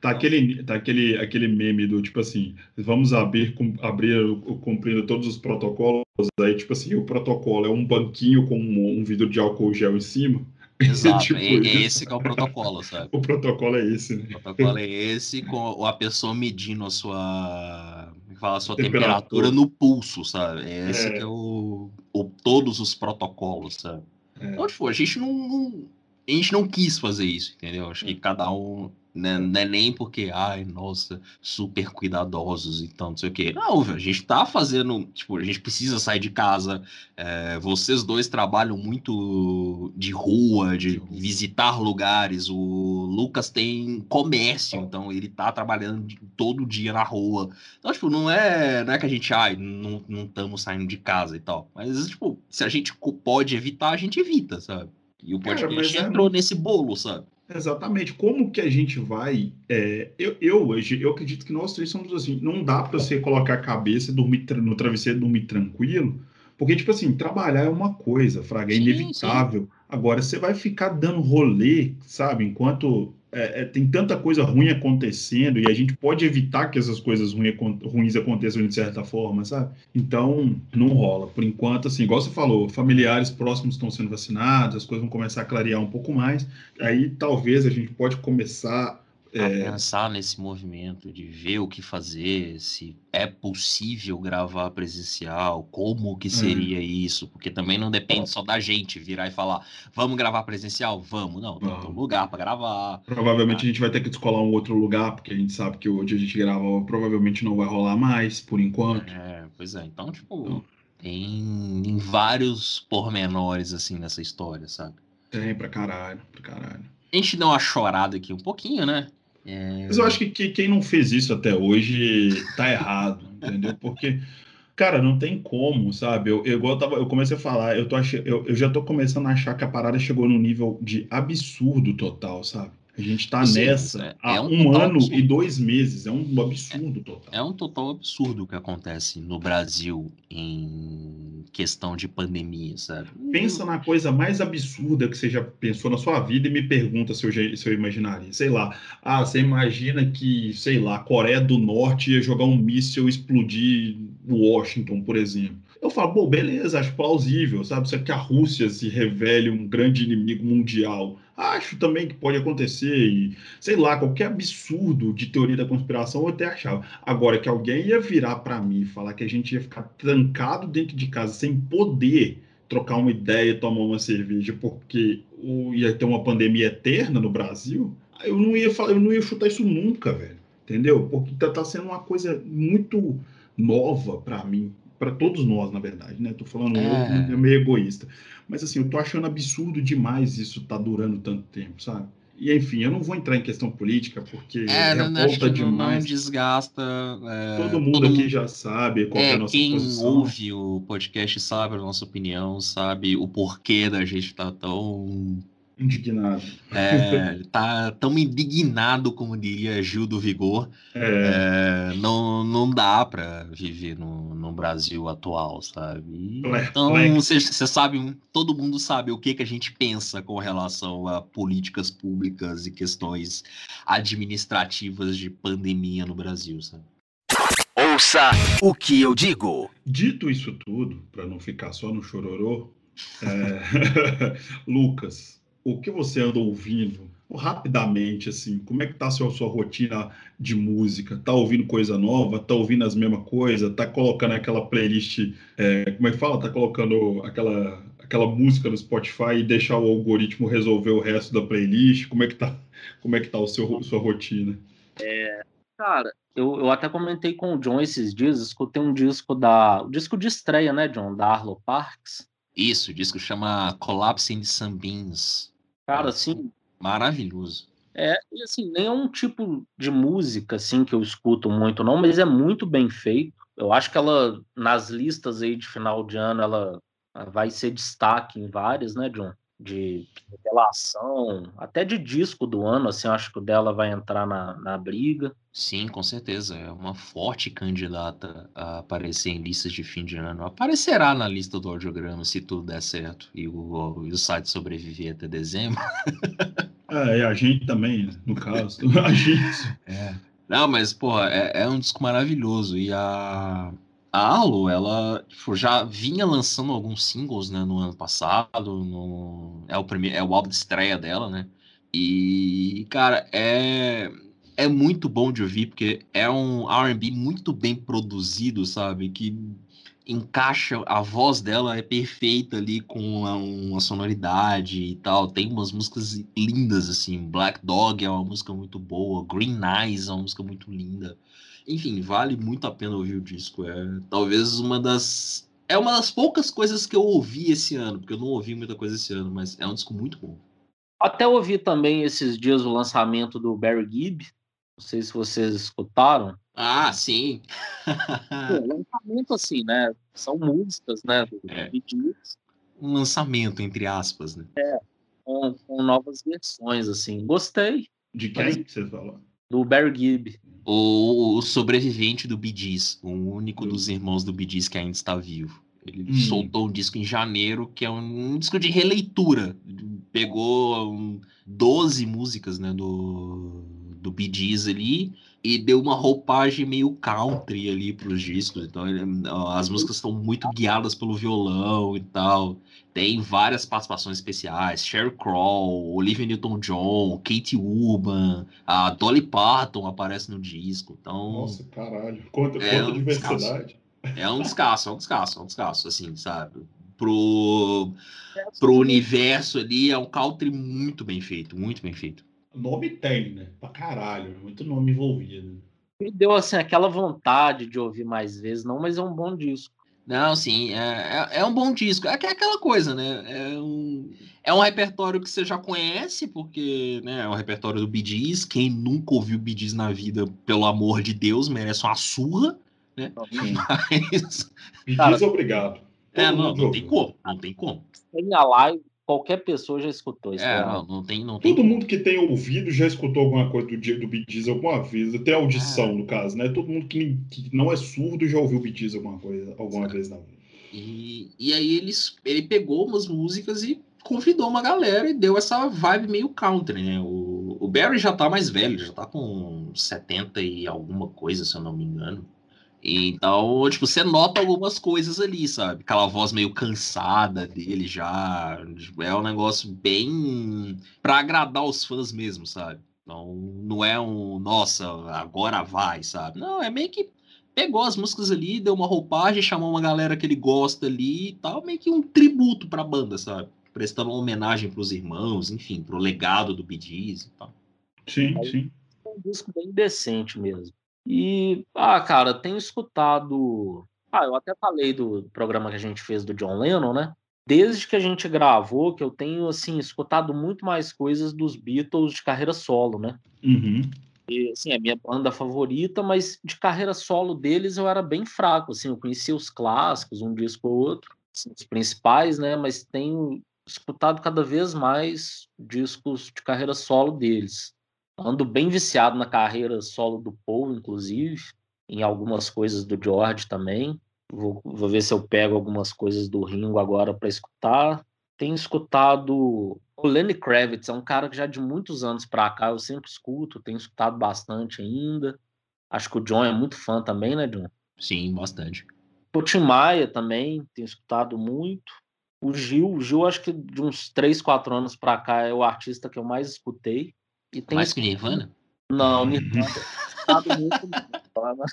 Tá aquele, tá aquele, aquele meme do tipo assim, vamos abrir, abrir cumprindo todos os protocolos, aí tipo assim, o protocolo é um banquinho com um, um vidro de álcool gel em cima. Exato, tipo, é, é, esse que é o protocolo, sabe? O protocolo é esse, né? O protocolo é esse, com a pessoa medindo a sua, é fala, a sua temperatura. temperatura no pulso, sabe? É esse é. que é o, o, todos os protocolos, sabe? É. Então, tipo, a gente não, não, a gente não quis fazer isso, entendeu? Acho que cada um né? Não é nem porque, ai, nossa, super cuidadosos, então, não sei o quê. Não, a gente tá fazendo, tipo, a gente precisa sair de casa. É, vocês dois trabalham muito de rua, de visitar lugares. O Lucas tem comércio, então ele tá trabalhando todo dia na rua. Então, tipo, não é, não é que a gente, ai, não estamos saindo de casa e tal. Mas, tipo, se a gente pode evitar, a gente evita, sabe? E o podcast Cara, é entrou é... nesse bolo, sabe? Exatamente. Como que a gente vai. É, eu, eu, hoje, eu acredito que nós três somos assim. Não dá para você colocar a cabeça dormir no travesseiro dormir tranquilo. Porque, tipo assim, trabalhar é uma coisa, Fraga, é inevitável. Sim. Agora, você vai ficar dando rolê, sabe? Enquanto é, é, tem tanta coisa ruim acontecendo e a gente pode evitar que essas coisas ruim, ruins aconteçam de certa forma, sabe? Então, não rola. Por enquanto, assim, igual você falou, familiares próximos estão sendo vacinados, as coisas vão começar a clarear um pouco mais. Aí talvez a gente pode começar é... pensar nesse movimento de ver o que fazer, se é possível gravar presencial, como que seria hum. isso, porque também não depende só da gente virar e falar, vamos gravar presencial? Vamos, não, tem um lugar para gravar. Provavelmente ah. a gente vai ter que descolar um outro lugar, porque a gente sabe que hoje a gente grava, provavelmente não vai rolar mais, por enquanto. É, pois é, então, tipo, então. tem vários pormenores, assim, nessa história, sabe? Tem, pra caralho, pra caralho. A gente dá uma chorada aqui um pouquinho, né? É... Mas eu acho que, que, quem não fez isso até hoje tá errado, entendeu? Porque, cara, não tem como, sabe? Eu, eu, igual eu, tava, eu comecei a falar, eu, tô ach... eu, eu já tô começando a achar que a parada chegou num nível de absurdo total, sabe? A gente está nessa é, há é um, um ano absurdo. e dois meses. É um absurdo total. É um total absurdo o que acontece no Brasil em questão de pandemia, sabe? Pensa na coisa mais absurda que você já pensou na sua vida e me pergunta se eu, se eu imaginaria. Sei lá. Ah, você imagina que, sei lá, a Coreia do Norte ia jogar um míssil e explodir Washington, por exemplo. Eu falo, bom, beleza, acho plausível, sabe? Se que a Rússia se revele um grande inimigo mundial Acho também que pode acontecer e, sei lá, qualquer absurdo de teoria da conspiração eu até achava. Agora, que alguém ia virar para mim e falar que a gente ia ficar trancado dentro de casa sem poder trocar uma ideia, tomar uma cerveja, porque ia ter uma pandemia eterna no Brasil, eu não ia falar, eu não ia chutar isso nunca, velho. Entendeu? Porque tá, tá sendo uma coisa muito nova para mim para todos nós, na verdade, né? Tô falando é. eu, é meio egoísta. Mas assim, eu tô achando absurdo demais isso tá durando tanto tempo, sabe? E enfim, eu não vou entrar em questão política, porque é, não, acho que demais. Não desgasta. É, todo mundo todo aqui mundo, já sabe qual é, é a nossa quem posição. ouve o podcast sabe a nossa opinião, sabe o porquê da gente estar tá tão Indignado. É, tá tão indignado, como diria Gil do Vigor. É. É, não, não dá para viver no, no Brasil atual, sabe? Então, você sabe, todo mundo sabe o que, que a gente pensa com relação a políticas públicas e questões administrativas de pandemia no Brasil, sabe? Ouça o que eu digo. Dito isso tudo, para não ficar só no chororô, é... Lucas, o que você anda ouvindo rapidamente, assim, como é que tá a sua, sua rotina de música? Tá ouvindo coisa nova? Tá ouvindo as mesmas coisas? Tá colocando aquela playlist, é, como é que fala? Tá colocando aquela, aquela música no Spotify e deixar o algoritmo resolver o resto da playlist? Como é que tá, como é que tá o seu, sua rotina? É, cara, eu, eu até comentei com o John esses dias, escutei um disco da. O disco de estreia, né, John? Da Arlo Parks. Isso, o disco chama Collapsing Sunbeams. Cara, assim, Maravilhoso. É, e assim, nem é um tipo de música assim que eu escuto muito não, mas é muito bem feito. Eu acho que ela nas listas aí de final de ano ela vai ser destaque em várias, né, John? De revelação, até de disco do ano, assim, eu acho que o dela vai entrar na, na briga. Sim, com certeza. É uma forte candidata a aparecer em listas de fim de ano. Aparecerá na lista do audiograma se tudo der certo e o, e o site sobreviver até dezembro. É, a gente também, no caso. A gente. É. Não, mas, porra, é, é um disco maravilhoso. E a, a Alo, ela tipo, já vinha lançando alguns singles né, no ano passado. No, é, o primeiro, é o álbum de estreia dela, né? E, cara, é, é muito bom de ouvir, porque é um RB muito bem produzido, sabe? Que encaixa, a voz dela é perfeita ali com uma, uma, sonoridade e tal. Tem umas músicas lindas, assim. Black Dog é uma música muito boa, Green Eyes é uma música muito linda. Enfim, vale muito a pena ouvir o disco. É talvez uma das. É uma das poucas coisas que eu ouvi esse ano, porque eu não ouvi muita coisa esse ano, mas é um disco muito bom. Até ouvi também esses dias o lançamento do Barry Gibb. Não sei se vocês escutaram. Ah, sim. Pô, lançamento assim, né? São músicas, né? É. Um lançamento, entre aspas, né? É, com, com, novas versões, assim. Gostei. De quem que você falou? Do Barry Gibb. O, o, sobrevivente do Gees, o único dos irmãos do Gees que ainda está vivo. Ele hum. soltou um disco em janeiro, que é um, um disco de releitura. Pegou um, 12 músicas né, do, do Bee Gees ali e deu uma roupagem meio country ali para os discos. Então ele, as músicas estão muito guiadas pelo violão e tal. Tem várias participações especiais: Sheryl Crow, Olivia Newton-John, Katie Urban, a Dolly Parton aparece no disco. Então, Nossa, caralho, quanta, é quanta um diversidade. Descasso. É um descasso, é um descasso, é um descasso, assim, sabe? Pro, pro universo ali, é um country muito bem feito, muito bem feito. Nome tem, né? Pra caralho, muito nome envolvido. Me deu assim aquela vontade de ouvir mais vezes, não, mas é um bom disco. Não, sim, é, é, é um bom disco. É, é aquela coisa, né? É um, é um repertório que você já conhece, porque né, é um repertório do Gees. Quem nunca ouviu Gees na vida, pelo amor de Deus, merece uma surra, né? Mas... Gees, obrigado. é, não, não tem como, não tem como. Tem a live qualquer pessoa já escutou isso. É, não, não, tem, não tem. Todo mundo que tem ouvido já escutou alguma coisa do dia do Bee alguma vez, até audição, é. no caso, né? Todo mundo que, que, não é surdo já ouviu Bee alguma coisa, alguma vez na vida. E, e aí eles, ele pegou umas músicas e convidou uma galera e deu essa vibe meio country, né? O, o Barry já tá mais velho, já tá com 70 e alguma coisa, se eu não me engano. Então, tipo, você nota algumas coisas ali, sabe? Aquela voz meio cansada dele já. Tipo, é um negócio bem para agradar os fãs mesmo, sabe? Não, não é um, nossa, agora vai, sabe? Não, é meio que pegou as músicas ali, deu uma roupagem, chamou uma galera que ele gosta ali e tal, meio que um tributo pra banda, sabe? Prestando uma homenagem pros irmãos, enfim, pro legado do Bee Gees e tal. Sim, sim. É um disco bem decente mesmo. E, ah, cara, tenho escutado. Ah, eu até falei do programa que a gente fez do John Lennon, né? Desde que a gente gravou, que eu tenho, assim, escutado muito mais coisas dos Beatles de carreira solo, né? Uhum. E, assim, é minha banda favorita, mas de carreira solo deles eu era bem fraco, assim, eu conhecia os clássicos, um disco ou outro, assim, os principais, né? Mas tenho escutado cada vez mais discos de carreira solo deles. Ando bem viciado na carreira solo do Paul, inclusive, em algumas coisas do George também. Vou, vou ver se eu pego algumas coisas do Ringo agora para escutar. Tenho escutado o Lenny Kravitz, é um cara que já de muitos anos para cá eu sempre escuto, tenho escutado bastante ainda. Acho que o John é muito fã também, né, John? Sim, bastante. O Tim Maia também, tenho escutado muito. O Gil, o Gil acho que de uns 3, 4 anos para cá é o artista que eu mais escutei E tem Mais que Nirvana? Não, Nirvana. escutado muito Nirvana.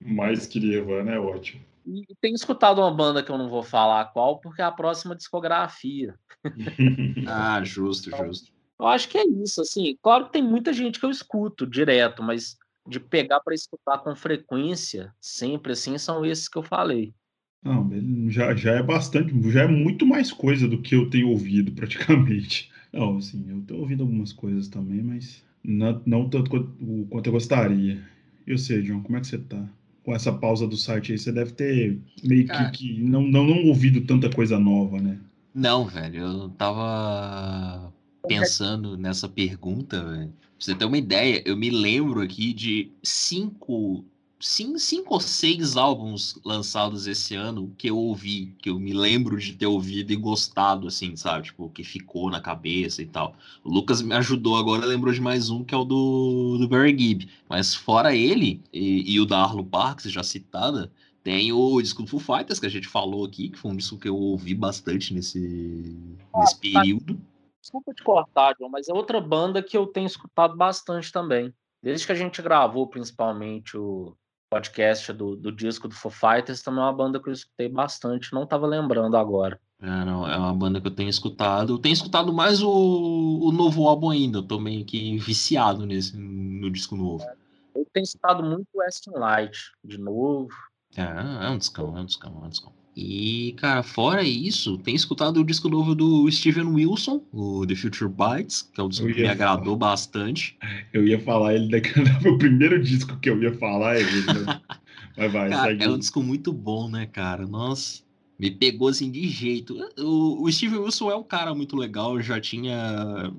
Mais que Nirvana é ótimo. E e tenho escutado uma banda que eu não vou falar qual, porque é a próxima discografia. Ah, justo, justo. Eu acho que é isso, assim. Claro que tem muita gente que eu escuto direto, mas de pegar para escutar com frequência, sempre assim, são esses que eu falei. Não, já, já é bastante, já é muito mais coisa do que eu tenho ouvido praticamente. Não, assim, eu tenho ouvido algumas coisas também, mas não, não tanto quanto, quanto eu gostaria. E você, John, como é que você tá? Com essa pausa do site aí, você deve ter meio que, Cara. que não, não, não ouvido tanta coisa nova, né? Não, velho, eu tava pensando nessa pergunta, velho. Pra você ter uma ideia, eu me lembro aqui de cinco, cinco, cinco ou seis álbuns lançados esse ano que eu ouvi, que eu me lembro de ter ouvido e gostado, assim, sabe? Tipo, que ficou na cabeça e tal. O Lucas me ajudou agora, lembrou de mais um, que é o do, do Barry Gibb. Mas fora ele, e, e o da Arlo Parks, já citada, tem o disco do Foo Fighters, que a gente falou aqui, que foi um disco que eu ouvi bastante nesse, nesse período. Desculpa te cortar, John, mas é outra banda que eu tenho escutado bastante também. Desde que a gente gravou, principalmente, o podcast do, do disco do Foo Fighters, também é uma banda que eu escutei bastante, não estava lembrando agora. É, não, é uma banda que eu tenho escutado. Eu tenho escutado mais o, o novo álbum ainda. Eu tô meio que viciado nesse, no disco novo. Eu tenho escutado muito Western Light, de novo. É, é um discão, é um discão, é um discão. E, cara, fora isso, tenho escutado o disco novo do Steven Wilson, o The Future Bites, que é um disco que me agradou bastante. Eu ia falar ele daquele o primeiro disco que eu ia falar é ele, né? Mas vai, Cara, segue. é um disco muito bom, né, cara? Nossa, me pegou assim de jeito. O, o Steven Wilson é um cara muito legal, eu já tinha.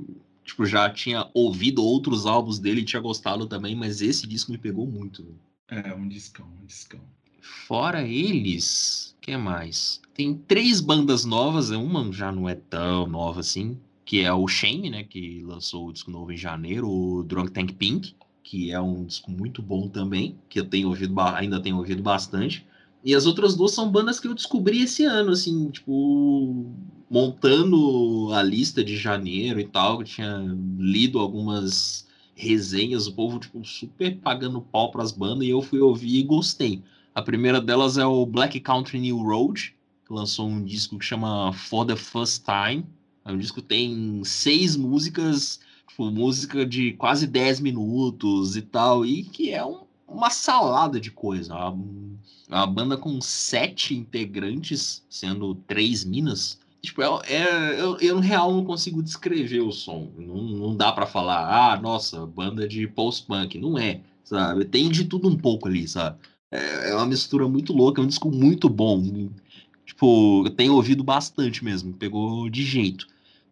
Tipo, já tinha ouvido outros álbuns dele e tinha gostado também, mas esse disco me pegou muito. É, um discão, um discão. Fora eles, que mais? Tem três bandas novas, uma já não é tão nova assim, que é o Shame, né, que lançou o disco novo em janeiro, o Drunk Tank Pink, que é um disco muito bom também, que eu tenho ouvido, ainda tenho ouvido bastante. E as outras duas são bandas que eu descobri esse ano, assim, tipo, montando a lista de janeiro e tal, eu tinha lido algumas resenhas, o povo, tipo, super pagando pau pras bandas, e eu fui ouvir e gostei. A primeira delas é o Black Country New Road, que lançou um disco que chama For the First Time. É um disco que tem seis músicas, tipo, música de quase 10 minutos e tal, e que é um- uma salada de coisa. É é uma banda com sete integrantes, sendo três minas. Tipo, é, é- eu, eu, no real não consigo descrever o som. Não, não dá pra falar, ah, nossa, banda de post-punk. Não é, sabe? Tem de tudo um pouco ali, sabe? É, é uma mistura muito louca, é um disco muito bom. Tipo, eu tenho ouvido bastante mesmo, pegou de jeito.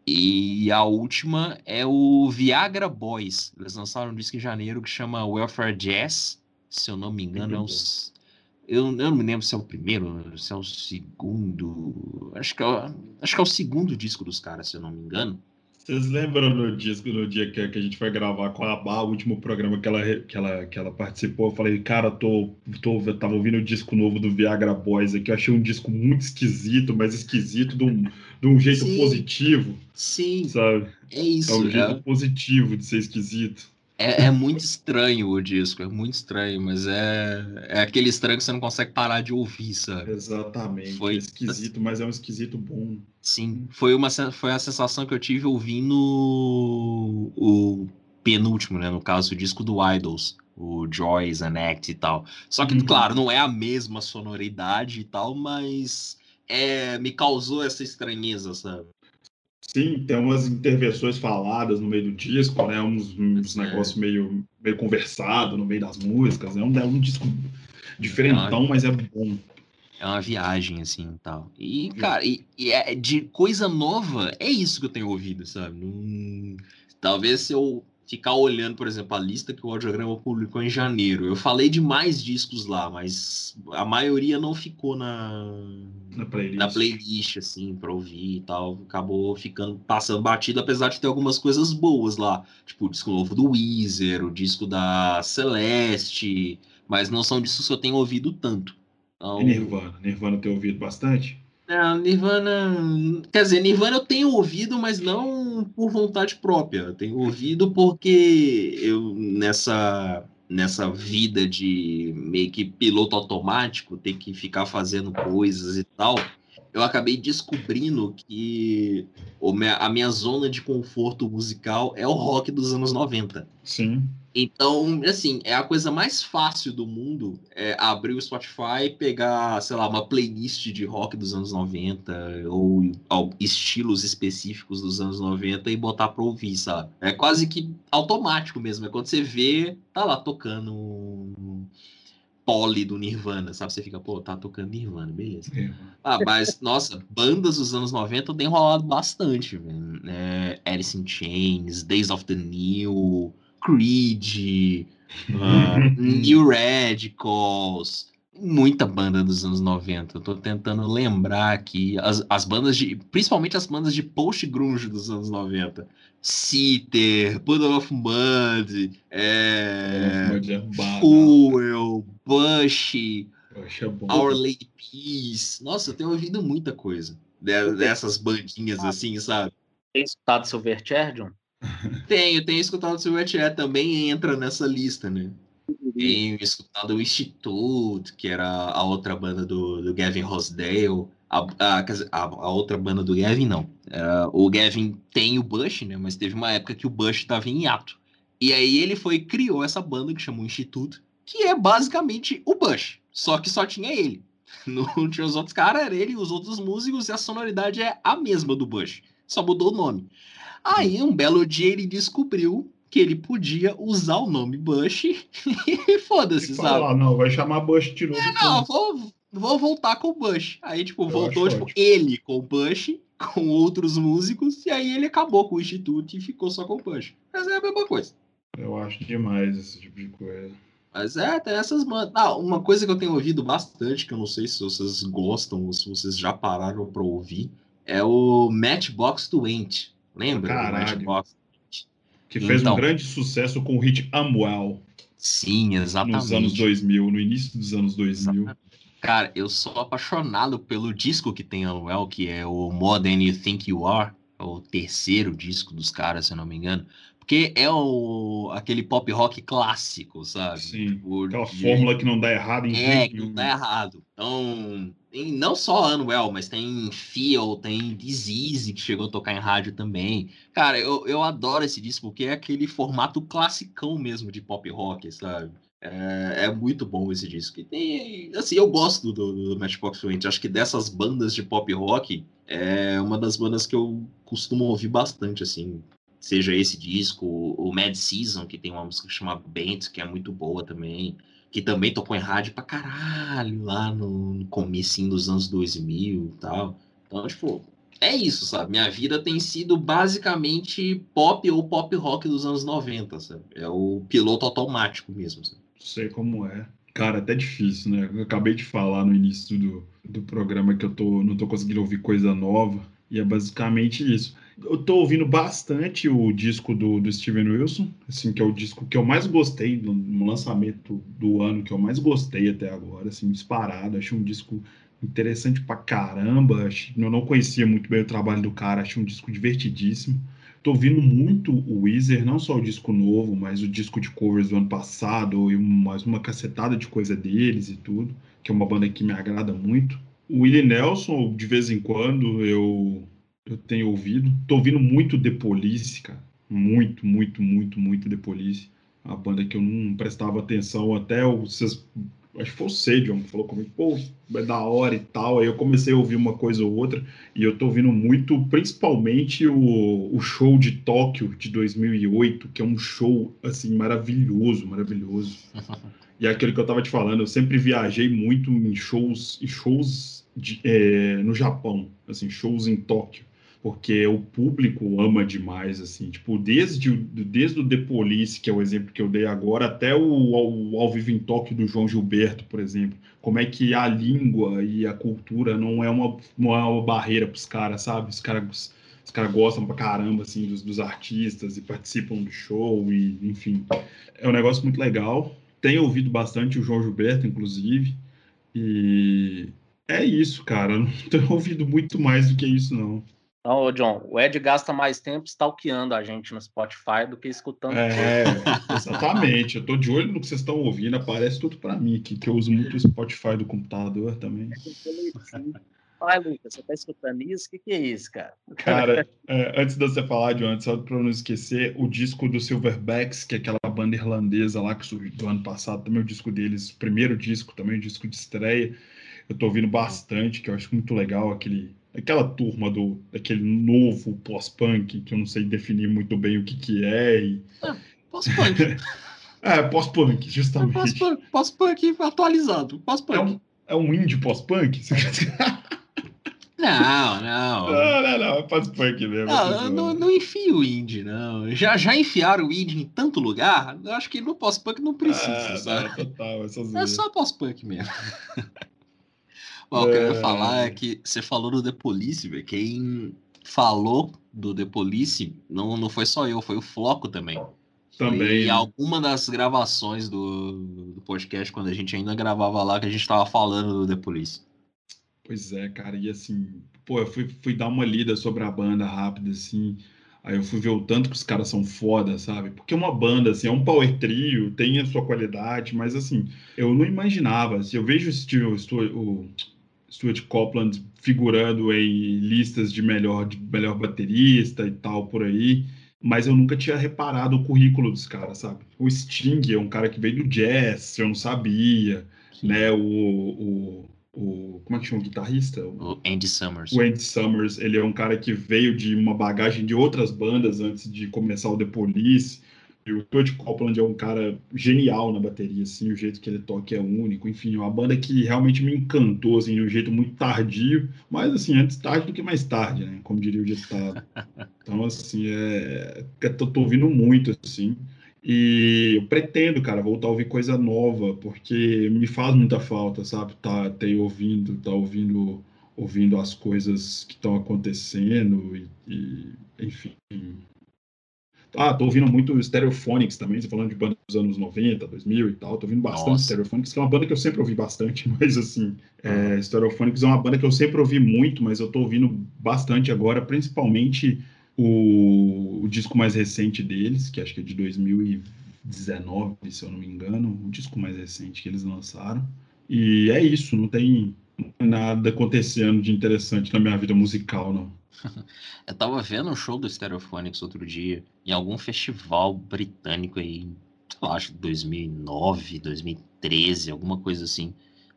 E a última é o Viagra Boys. Eles lançaram um disco em janeiro que chama Welfare Jazz. Se eu não me engano, é s- Eu, eu não me lembro se é o primeiro, se é o segundo. Acho que é, acho que é o segundo disco dos caras, se eu não me engano. Vocês lembram no disco, no dia que, que a gente foi gravar com a Bá, o último programa que ela, que ela, que ela participou? Eu falei, cara, tô, tô, eu tava ouvindo o disco novo do Viagra Boys aqui. Eu achei um disco muito esquisito, mas esquisito de um, de um jeito Sim. positivo, Sim, sabe? é isso. É um é- jeito positivo de ser esquisito. É, é muito estranho o disco, é muito estranho, mas é, é aquele estranho que você não consegue parar de ouvir, sabe? Exatamente. Foi- É esquisito, mas é um esquisito bom. Sim, foi, uma, foi a sensação que eu tive ouvindo o penúltimo, né? No caso, o disco do Idols, o Joys and Act e tal. Só que, Uhum. claro, não é a mesma sonoridade e tal, mas é, me causou essa estranheza, sabe? Sim, tem umas intervenções faladas no meio do disco, né? Uns, uns É. negócios meio, meio conversado no meio das músicas. É um, é um disco diferentão, mas é bom. É uma viagem, assim, e tal. E, cara, e, e é de coisa nova, é isso que eu tenho ouvido, sabe? Não- Talvez se eu ficar olhando, por exemplo, a lista que o Audiograma publicou em janeiro, eu falei de mais discos lá, mas a maioria não ficou na, Na playlist. na playlist, assim, pra ouvir e tal. Acabou ficando, passando batido, apesar de ter algumas coisas boas lá. Tipo, o disco novo do Weezer, o disco da Celeste, mas não são discos que eu tenho ouvido tanto. Então, E Nirvana. Nirvana tem ouvido bastante? não, Nirvana. Quer dizer, Nirvana eu tenho ouvido, mas não por vontade própria, tenho ouvido porque eu nessa nessa vida de meio que piloto automático, ter que ficar fazendo coisas e tal, eu acabei descobrindo que a minha zona de conforto musical é o rock dos anos 90. Sim. Então, assim, é a coisa mais fácil do mundo é abrir o Spotify, pegar, sei lá, uma playlist de rock dos anos 90 ou, ou estilos específicos dos anos 90 e botar pra ouvir, sabe? É quase que automático mesmo. É quando você vê, tá lá tocando pole do Nirvana, sabe? Você fica, pô, tá tocando Nirvana, beleza. É. Ah, mas, nossa, bandas dos anos 90 tem rolado bastante, velho. É, Alice in Chains, Days of the New. Creed, uh, New Radicals, muita banda dos anos 90. Eu tô tentando lembrar aqui as, as bandas de. Principalmente as bandas de post-grunge dos anos 90. Citer, Puddle of Mud, é, é Fuel, Bush, é Our Lady Peace. Nossa, eu tenho ouvido muita coisa dessas bandinhas assim, sabe? Tem escutado Silverchair, tenho, tenho escutado o Silverchair, também entra nessa lista, né? Tenho escutado o Institute, que era a outra banda do, do Gavin Rosdale. A, a, a, outra banda do Gavin, não. Era, o Gavin tem o Bush, né? Mas teve uma época que o Bush estava em hiato. E aí ele foi criou essa banda que chamou Instituto, que é basicamente o Bush. Só que só tinha ele. Não tinha os outros caras, era ele e os outros músicos, e a sonoridade é a mesma do Bush. Só mudou o nome. Aí, um belo dia, ele descobriu que ele podia usar o nome Bush e foda-se, sabe? Falar, não, vai chamar Bush de novo. É, não, vou, vou voltar com o Bush. Aí, tipo, Eu voltou, tipo, ótimo. ele com o Bush, com outros músicos, e aí ele acabou com o Instituto e ficou só com o Bush. Mas é a mesma coisa. Eu acho demais esse tipo de coisa. Mas é, tem essas bandas. Ah, uma coisa que eu tenho ouvido bastante, que eu não sei se vocês gostam ou se vocês já pararam pra ouvir, é o Matchbox 20. Lembra? Caralho. Que fez então, um grande sucesso com o hit Amwell. Sim, exatamente. Nos anos 2000, no início dos anos 2000. Exatamente. Cara, eu sou apaixonado pelo disco que tem Amwell, que é o More Than You Think You Are, é o terceiro disco dos caras, se eu não me engano. Porque é o, aquele pop rock clássico, sabe? Sim. Tipo, aquela de... fórmula que não dá errado em É, que não dá errado. Então, tem não só Unwell, mas tem Feel, tem Disease, que chegou a tocar em rádio também. Cara, eu, eu adoro esse disco, porque é aquele formato classicão mesmo de pop rock, sabe? É, é, muito bom esse disco. E tem, assim, eu gosto do, do Matchbox 20. Acho que dessas bandas de pop rock, é uma das bandas que eu costumo ouvir bastante, assim seja esse disco, o Mad Season, que tem uma música que chama Bent, que é muito boa também, que também tocou em rádio pra caralho lá no, no comecinho dos anos 2000 e tal. Então, tipo, é isso, sabe? Minha vida tem sido basicamente pop ou pop rock dos anos 90, sabe? É o piloto automático mesmo, sabe? Sei como é. Cara, até difícil, né? Eu acabei de falar no início do, do programa que eu tô, não tô conseguindo ouvir coisa nova. E é basicamente isso. Eu tô ouvindo bastante o disco do, do Steven Wilson, assim, que é o disco que eu mais gostei no, no lançamento do ano, que eu mais gostei até agora, assim, disparado. Achei um disco interessante pra caramba. Eu não conhecia muito bem o trabalho do cara, achei um disco divertidíssimo. Tô ouvindo muito o Weezer, não só o disco novo, mas o disco de covers do ano passado e mais uma cacetada de coisa deles e tudo, que é uma banda que me agrada muito. O Willie Nelson, de vez em quando, eu eu tenho ouvido. Tô ouvindo muito The Police, cara. Muito, muito, muito, muito The Police. A banda que eu não prestava atenção até o. Vocês, acho que foi o Sedion que falou comigo, pô, é da hora e tal. Aí eu comecei a ouvir uma coisa ou outra. E eu tô ouvindo muito, principalmente o, o show de Tóquio de 2008, que é um show, assim, maravilhoso, maravilhoso. e é aquele que eu tava te falando, eu sempre viajei muito em shows, em shows de, é, no Japão, assim, shows em Tóquio porque o público ama demais, assim, tipo, desde, desde o The Police, que é o exemplo que eu dei agora, até o, o Ao Vivo em Tóquio do João Gilberto, por exemplo, como é que a língua e a cultura não é uma, não é uma barreira para os caras, sabe? Os caras os caras gostam pra caramba, assim, dos, dos artistas e participam do show e, enfim, é um negócio muito legal. Tenho ouvido bastante o João Gilberto, inclusive, e é isso, cara, não tenho ouvido muito mais do que isso, não. Então, ô John, o Ed gasta mais tempo stalkeando a gente no Spotify do que escutando. É, exatamente. Eu tô de olho no que vocês estão ouvindo, aparece tudo para mim aqui, que eu uso muito o Spotify do computador também. Ai, Lucas, você tá escutando isso? O que, que é isso, cara? Cara, é, antes de você falar, John, só para não esquecer, o disco do Silverbacks, que é aquela banda irlandesa lá que surgiu do ano passado, também o disco deles, o primeiro disco, também o disco de estreia. Eu tô ouvindo bastante, que eu acho muito legal aquele aquela turma do aquele novo pós-punk que eu não sei definir muito bem o que que é e... ah, pós-punk é pós-punk justamente pós-punk atualizado pós-punk é, um, é um indie pós-punk não, não. Não, não, não. É pós-punk mesmo. Não, não, não enfia o indie, não. Já, já enfiaram o indie em tanto lugar, eu acho que no pós-punk não precisa, ah, sabe? Não, total, é, é só pós-punk mesmo. Bom, o que eu ia falar é que você falou do The Police, velho. Quem falou do The Police não, não foi só eu, foi o Floco também. Também. E alguma das gravações do, do podcast, quando a gente ainda gravava lá, que a gente tava falando do The Police. Pois é, cara, e assim, pô, eu fui, fui dar uma lida sobre a banda rápida, assim. Aí eu fui ver o tanto que os caras são foda, sabe? Porque é uma banda, assim, é um power trio, tem a sua qualidade, mas assim, eu não imaginava. Assim, eu vejo o, o, Stuart Copeland figurando em listas de melhor, de melhor baterista e tal por aí, mas eu nunca tinha reparado o currículo dos caras, sabe? O Sting é um cara que veio do jazz, eu não sabia, Sim. né? O, o, o, como é que chama o guitarrista? O Andy Summers. O Andy Summers, ele é um cara que veio de uma bagagem de outras bandas antes de começar o The Police. O Todd Copeland é um cara genial na bateria, assim, o jeito que ele toca é único. Enfim, é uma banda que realmente me encantou, assim, de um jeito muito tardio, mas, assim, antes tarde do que mais tarde, né? Como diria o ditado. Então, assim, é... tô, tô ouvindo muito, assim. E eu pretendo, cara, voltar a ouvir coisa nova, porque me faz muita falta, sabe? Tá, ter ouvindo, tá ouvindo, ouvindo as coisas que estão acontecendo e, e enfim, ah, tô ouvindo muito Stereophonics também, você falando de bandas dos anos 90, 2000 e tal. Tô ouvindo bastante Nossa. Stereophonics, que é uma banda que eu sempre ouvi bastante, mas assim, é, Stereophonics é uma banda que eu sempre ouvi muito, mas eu tô ouvindo bastante agora, principalmente o, o disco mais recente deles, que acho que é de 2019, se eu não me engano, o disco mais recente que eles lançaram. E é isso, não tem nada acontecendo de interessante na minha vida musical, não. Eu tava vendo um show do Stereophonics outro dia, em algum festival britânico aí, sei lá, acho que 2009, 2013, alguma coisa assim.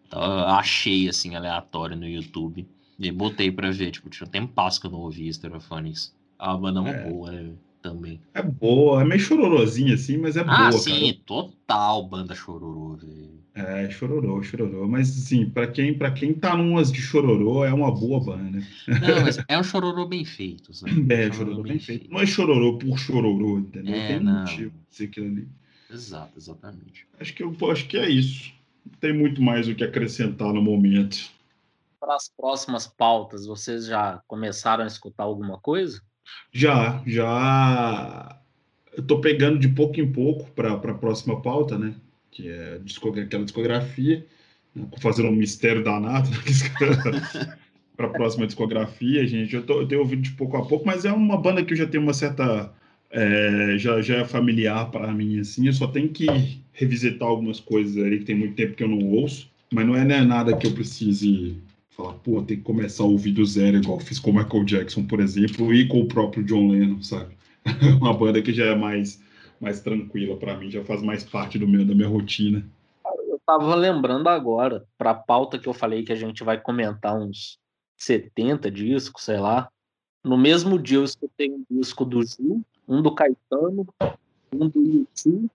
Então, achei, assim, aleatório no YouTube. E botei pra ver, tipo, tinha um tempo que eu não ouvia Stereophonics. A banda é uma é. boa, né? Também. É boa, é meio chororosinha assim, mas é ah, boa, sim, cara. total banda chororô, velho. É, chororô, chororô. Mas, assim, pra quem, pra quem tá numas de chororô, é uma boa banda. Não, mas é um chororô bem feito, sabe? É, um chororô, bem, bem feito. feito. Não é chororô por chororô, entendeu? É, Tem não. motivo ser aquilo ali. Exato, exatamente. Acho que, eu, acho que é isso. Não tem muito mais o que acrescentar no momento. Para as próximas pautas, vocês já começaram a escutar alguma coisa? Já, já. Eu tô pegando de pouco em pouco para a próxima pauta, né? que é aquela discografia, né, fazendo um mistério danado para a próxima discografia, gente. Eu, tô, eu tenho ouvido de pouco a pouco, mas é uma banda que eu já tenho uma certa. É, já, já é familiar para mim, assim. Eu só tenho que revisitar algumas coisas ali que tem muito tempo que eu não ouço, mas não é, não é nada que eu precise falar, pô, tem que começar a ouvir do zero, igual fiz com o Michael Jackson, por exemplo, e com o próprio John Lennon, sabe? uma banda que já é mais mais tranquila para mim, já faz mais parte do meu, da minha rotina. Eu tava lembrando agora, para a pauta que eu falei que a gente vai comentar uns 70 discos, sei lá. No mesmo dia eu escutei um disco do Gil, um do Caetano, um do YouTube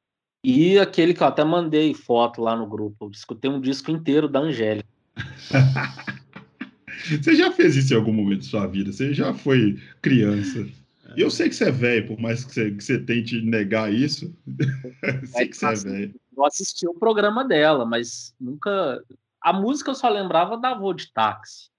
e aquele que eu até mandei foto lá no grupo. Eu escutei um disco inteiro da Angélica. Você já fez isso em algum momento da sua vida? Você já foi criança? E eu sei que você é velho, por mais que você, que você tente negar isso. sei que você é velho. Eu assisti o programa dela, mas nunca. A música eu só lembrava da Voo de Táxi.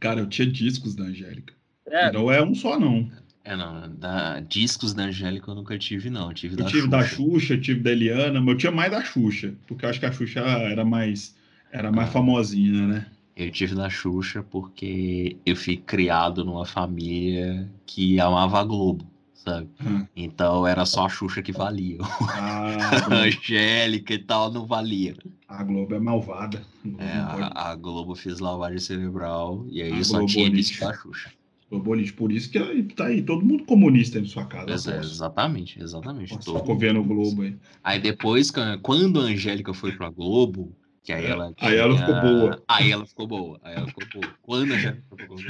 Cara, eu tinha discos da Angélica. É. Não é um só, não. É, não. Da... Discos da Angélica eu nunca tive, não. Eu tive, eu da, tive Xuxa. da Xuxa, tive da Eliana, mas eu tinha mais da Xuxa, porque eu acho que a Xuxa era mais, era mais ah. famosinha, né? Eu tive da Xuxa porque eu fui criado numa família que amava a Globo, sabe? Hum. Então era só a Xuxa que valia. Ah, A Angélica e tal não valia. a Globo é malvada. A Globo É, a, a Globo fez lavagem cerebral e aí A só Globo tinha disco da Xuxa. Globolite, por isso que tá aí todo mundo comunista na sua casa. Aposto. exatamente, exatamente. Nossa, Todo ficou vendo o Globo aí. Aí depois, quando a Angélica foi pra Globo, que aí ela. aí ela ficou boa. Aí ela ficou boa. Aí ela ficou boa. Quando ela ficou boa.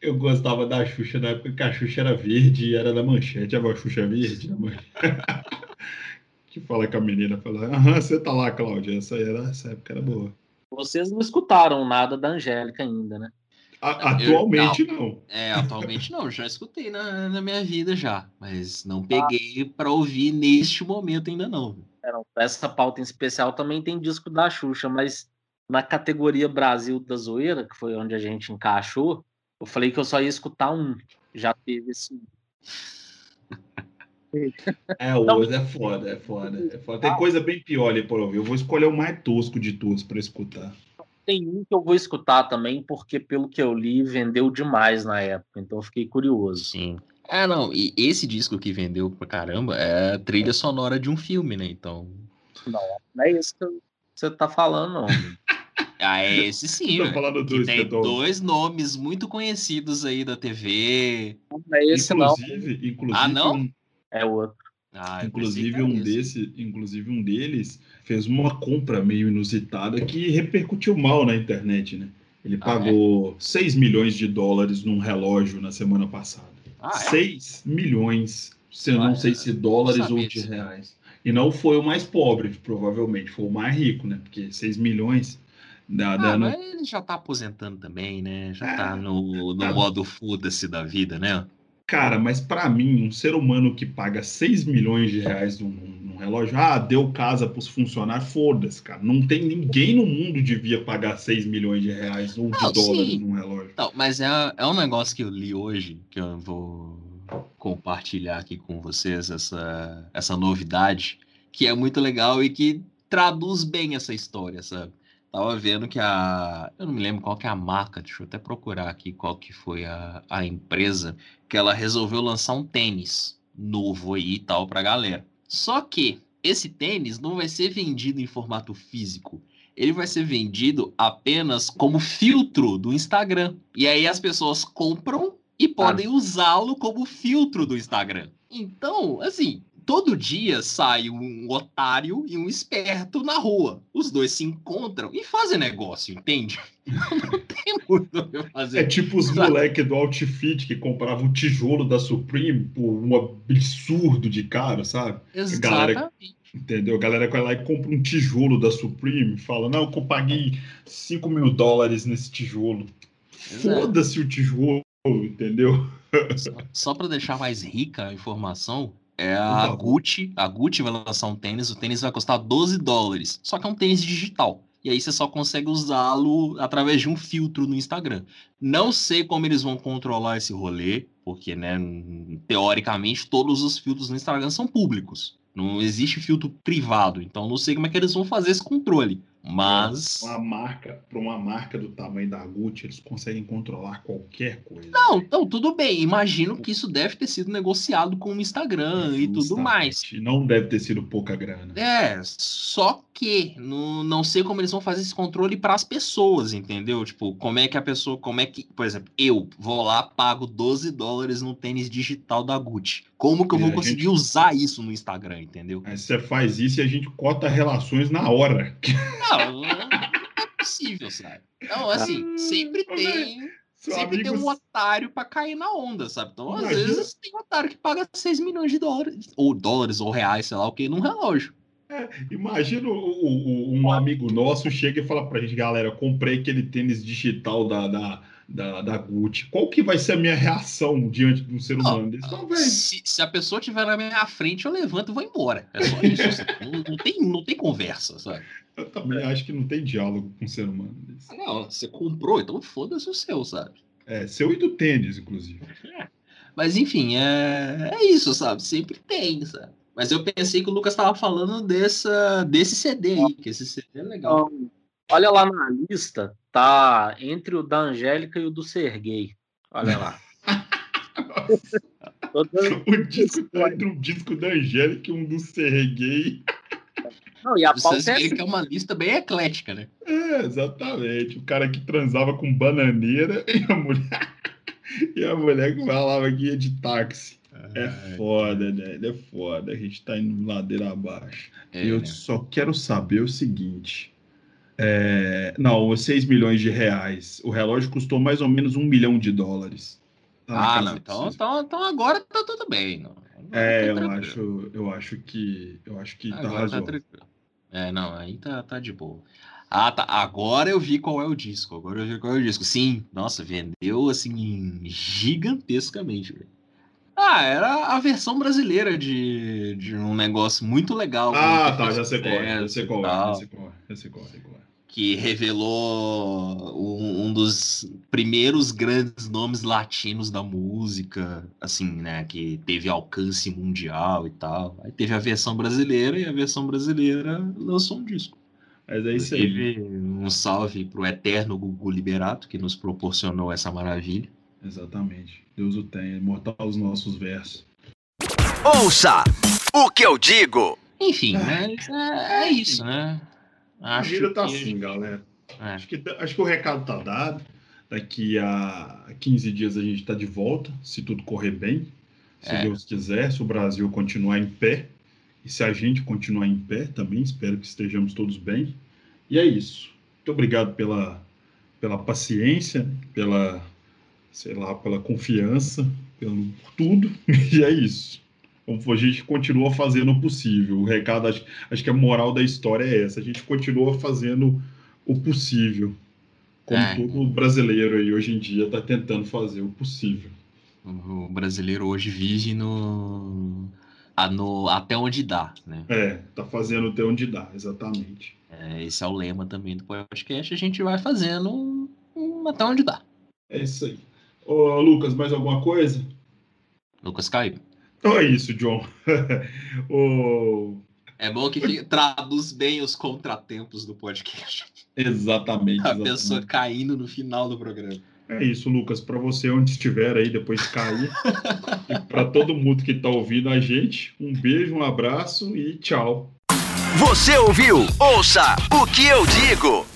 Eu gostava da Xuxa na época que a Xuxa era verde e era da manchete. A Xuxa verde da manchete. que fala com a menina, fala, aham, você tá lá, Cláudia. Essa, aí era, essa época era boa. Vocês não escutaram nada da Angélica ainda, né? A- atualmente não. É, atualmente não, já escutei na, na minha vida já. Mas Ah. não peguei pra ouvir neste momento ainda não. Essa pauta em especial também tem disco da Xuxa, mas na categoria Brasil da Zoeira, que foi onde a gente encaixou, eu falei que eu só ia escutar um. Já teve esse. É, o Oz é foda, é foda, é foda. Tem coisa bem pior ali por ouvir. Eu vou escolher o mais tosco de todos pra escutar. Tem um que eu vou escutar também, porque pelo que eu li, vendeu demais na época, então eu fiquei curioso. Sim. Ah, não. E esse disco que vendeu pra caramba é a trilha sonora de um filme, né? Então. Não é isso que você tá falando, não. Ah, é esse sim, Tô falando dois tem tô- dois nomes muito conhecidos aí da TV. Não é esse, não. Inclusive, inclusive, Ah, não? um- É outro. Ah, Inclusive um esse. desse, inclusive um deles fez uma compra meio inusitada que repercutiu mal na internet, né? Ele Ah, pagou 6 milhões de dólares num relógio na semana passada. Ah, é? 6 milhões, se eu não sei se dólares ou de reais. E não foi o mais pobre, provavelmente, foi o mais rico, né? Porque 6 milhões dá, Ah, no- mas ele já tá aposentando também, né? Já É. tá no, no Tá. modo foda-se da vida, né? Cara, mas pra mim, um ser humano que paga 6 milhões de reais num relógio, ah, deu casa pros funcionários, foda-se, cara. Não tem ninguém no mundo devia pagar 6 milhões de reais ou de Não, dólares sim. num relógio. Não, mas é, é um negócio que eu li hoje, que eu vou compartilhar aqui com vocês, essa, essa novidade, que é muito legal e que traduz bem essa história, sabe? Tava vendo que a. Eu não me lembro qual que é a marca, deixa eu até procurar aqui qual que foi a, a empresa, que ela resolveu lançar um tênis novo aí e tal pra galera. Só que esse tênis não vai ser vendido em formato físico. Ele vai ser vendido apenas como filtro do Instagram. E aí as pessoas compram e podem usá-lo como filtro do Instagram. Então, assim, todo dia sai um otário e um esperto na rua. Os dois se encontram e fazem negócio, entende? Não tem muito o que fazer. É tipo os Sabe? moleques do Outfit que compravam o tijolo da Supreme por um absurdo de caro, sabe? galera- Exatamente. Entendeu? A galera vai lá e compra um tijolo da Supreme e fala, não, eu paguei 5 mil dólares nesse tijolo. Foda-se o tijolo, entendeu? Só, só para deixar mais rica a informação, é a. Gucci. A Gucci vai lançar um tênis, o tênis vai custar 12 dólares. Só que é um tênis digital. E aí você só consegue usá-lo através de um filtro no Instagram. Não sei como eles vão controlar esse rolê, porque, né, teoricamente, todos os filtros no Instagram são públicos. Não existe filtro privado. Então não sei como é que eles vão fazer esse controle. Mas. Uma marca, para uma marca do tamanho da Gucci, eles conseguem controlar qualquer coisa. Não, então tudo bem. Imagino que isso deve ter sido negociado com o Instagram e tudo mais. Não deve ter sido pouca grana. É, só que não, não sei como eles vão fazer esse controle para as pessoas, entendeu? Tipo, como é que a pessoa, como é que, por exemplo, eu vou lá, pago 12 dólares no tênis digital da Gucci. Como que eu É, vou a conseguir gente- usar isso no Instagram, entendeu? Aí você faz isso e a gente corta relações na hora. Não, não é possível, sabe? Então, assim, sempre tem, Seu sempre tem amigo- um otário para cair na onda, sabe? Então, às Imagina- vezes tem um otário que paga 6 milhões de dólares, ou dólares, ou reais, sei lá o que, num relógio. Imagina o- o- um amigo nosso chega e fala pra gente, galera, comprei aquele tênis digital da, da, da, da Gucci. Qual que vai ser a minha reação diante de um ser Não, humano desse? Não. Se, se a pessoa estiver na minha frente, eu levanto e vou embora. É só isso. sabe? não, não tem, não tem conversa, sabe? Eu também acho que não tem diálogo com um ser humano desse. Não, você comprou, então foda-se o seu, sabe? É, seu e do tênis, inclusive. Mas enfim, é, é isso, sabe? Sempre tem, sabe? Mas eu pensei que o Lucas estava falando dessa, desse CD aí, que esse CD é legal. Então, Olha lá na lista, tá entre o da Angélica e o do Serguei. Olha lá. o disco tá entre um disco da Angélica e um do Serguei. Não, e a pauta é, que é uma lista bem eclética, né? É, exatamente. O cara que transava com bananeira e a mulher, e a mulher que falava que ia de táxi. É foda, né? É foda. A gente tá indo ladeira abaixo. É, eu né? só quero saber o seguinte. É... Não, 6 milhões de reais. O relógio custou mais ou menos um milhão de dólares. Tá ah, não. Então, então, então agora tá tudo bem. Não. É, tá eu acho, eu acho que. Eu acho que tá agora tá razoável. Tá é, não, aí tá, tá de boa. Ah, tá. Agora eu vi qual é o disco. Agora eu vi qual é o disco. Sim, nossa, vendeu assim gigantescamente, velho. Ah, era a versão brasileira de, de um negócio muito legal. Ah, tá, já sei qual é, já sei qual é, já sei qual é, já sei qual é. Que revelou um, um, dos primeiros grandes nomes latinos da música, assim, né, que teve alcance mundial e tal. Aí teve a versão brasileira e a versão brasileira lançou um disco. Mas é isso aí. Um salve pro eterno Gugu Liberato, que nos proporcionou essa maravilha. Exatamente. Deus o tenha, imortal os nossos versos. Ouça o que eu digo. Enfim, mas é, é isso, né? Acho a vida tá que... assim, galera. É. Acho, que, acho que o recado tá dado. Daqui a 15 dias a gente tá de volta, se tudo correr bem. Se é. Deus quiser, se o Brasil continuar em pé. E se a gente continuar em pé também, espero que estejamos todos bem. E é isso. Muito obrigado pela, pela paciência, pela sei lá, pela confiança, pelo tudo, e é isso. A gente continua fazendo o possível. O recado, acho, acho que a moral da história é essa. A gente continua fazendo o possível. Como é. todo brasileiro aí hoje em dia está tentando fazer o possível. O brasileiro hoje vive no, no até onde dá, né? É, tá fazendo até onde dá, exatamente. É, esse é o lema também do podcast. A gente vai fazendo até onde dá. É isso aí. Ô, Lucas, mais alguma coisa? Lucas caiu. Então é isso, John. o... É bom que traduz bem os contratempos do podcast. Exatamente. A exatamente. pessoa caindo no final do programa. É isso, Lucas. Para você, onde estiver aí, depois de cair. e para todo mundo que está ouvindo a gente, um beijo, um abraço e tchau. Você ouviu? Ouça o que eu digo.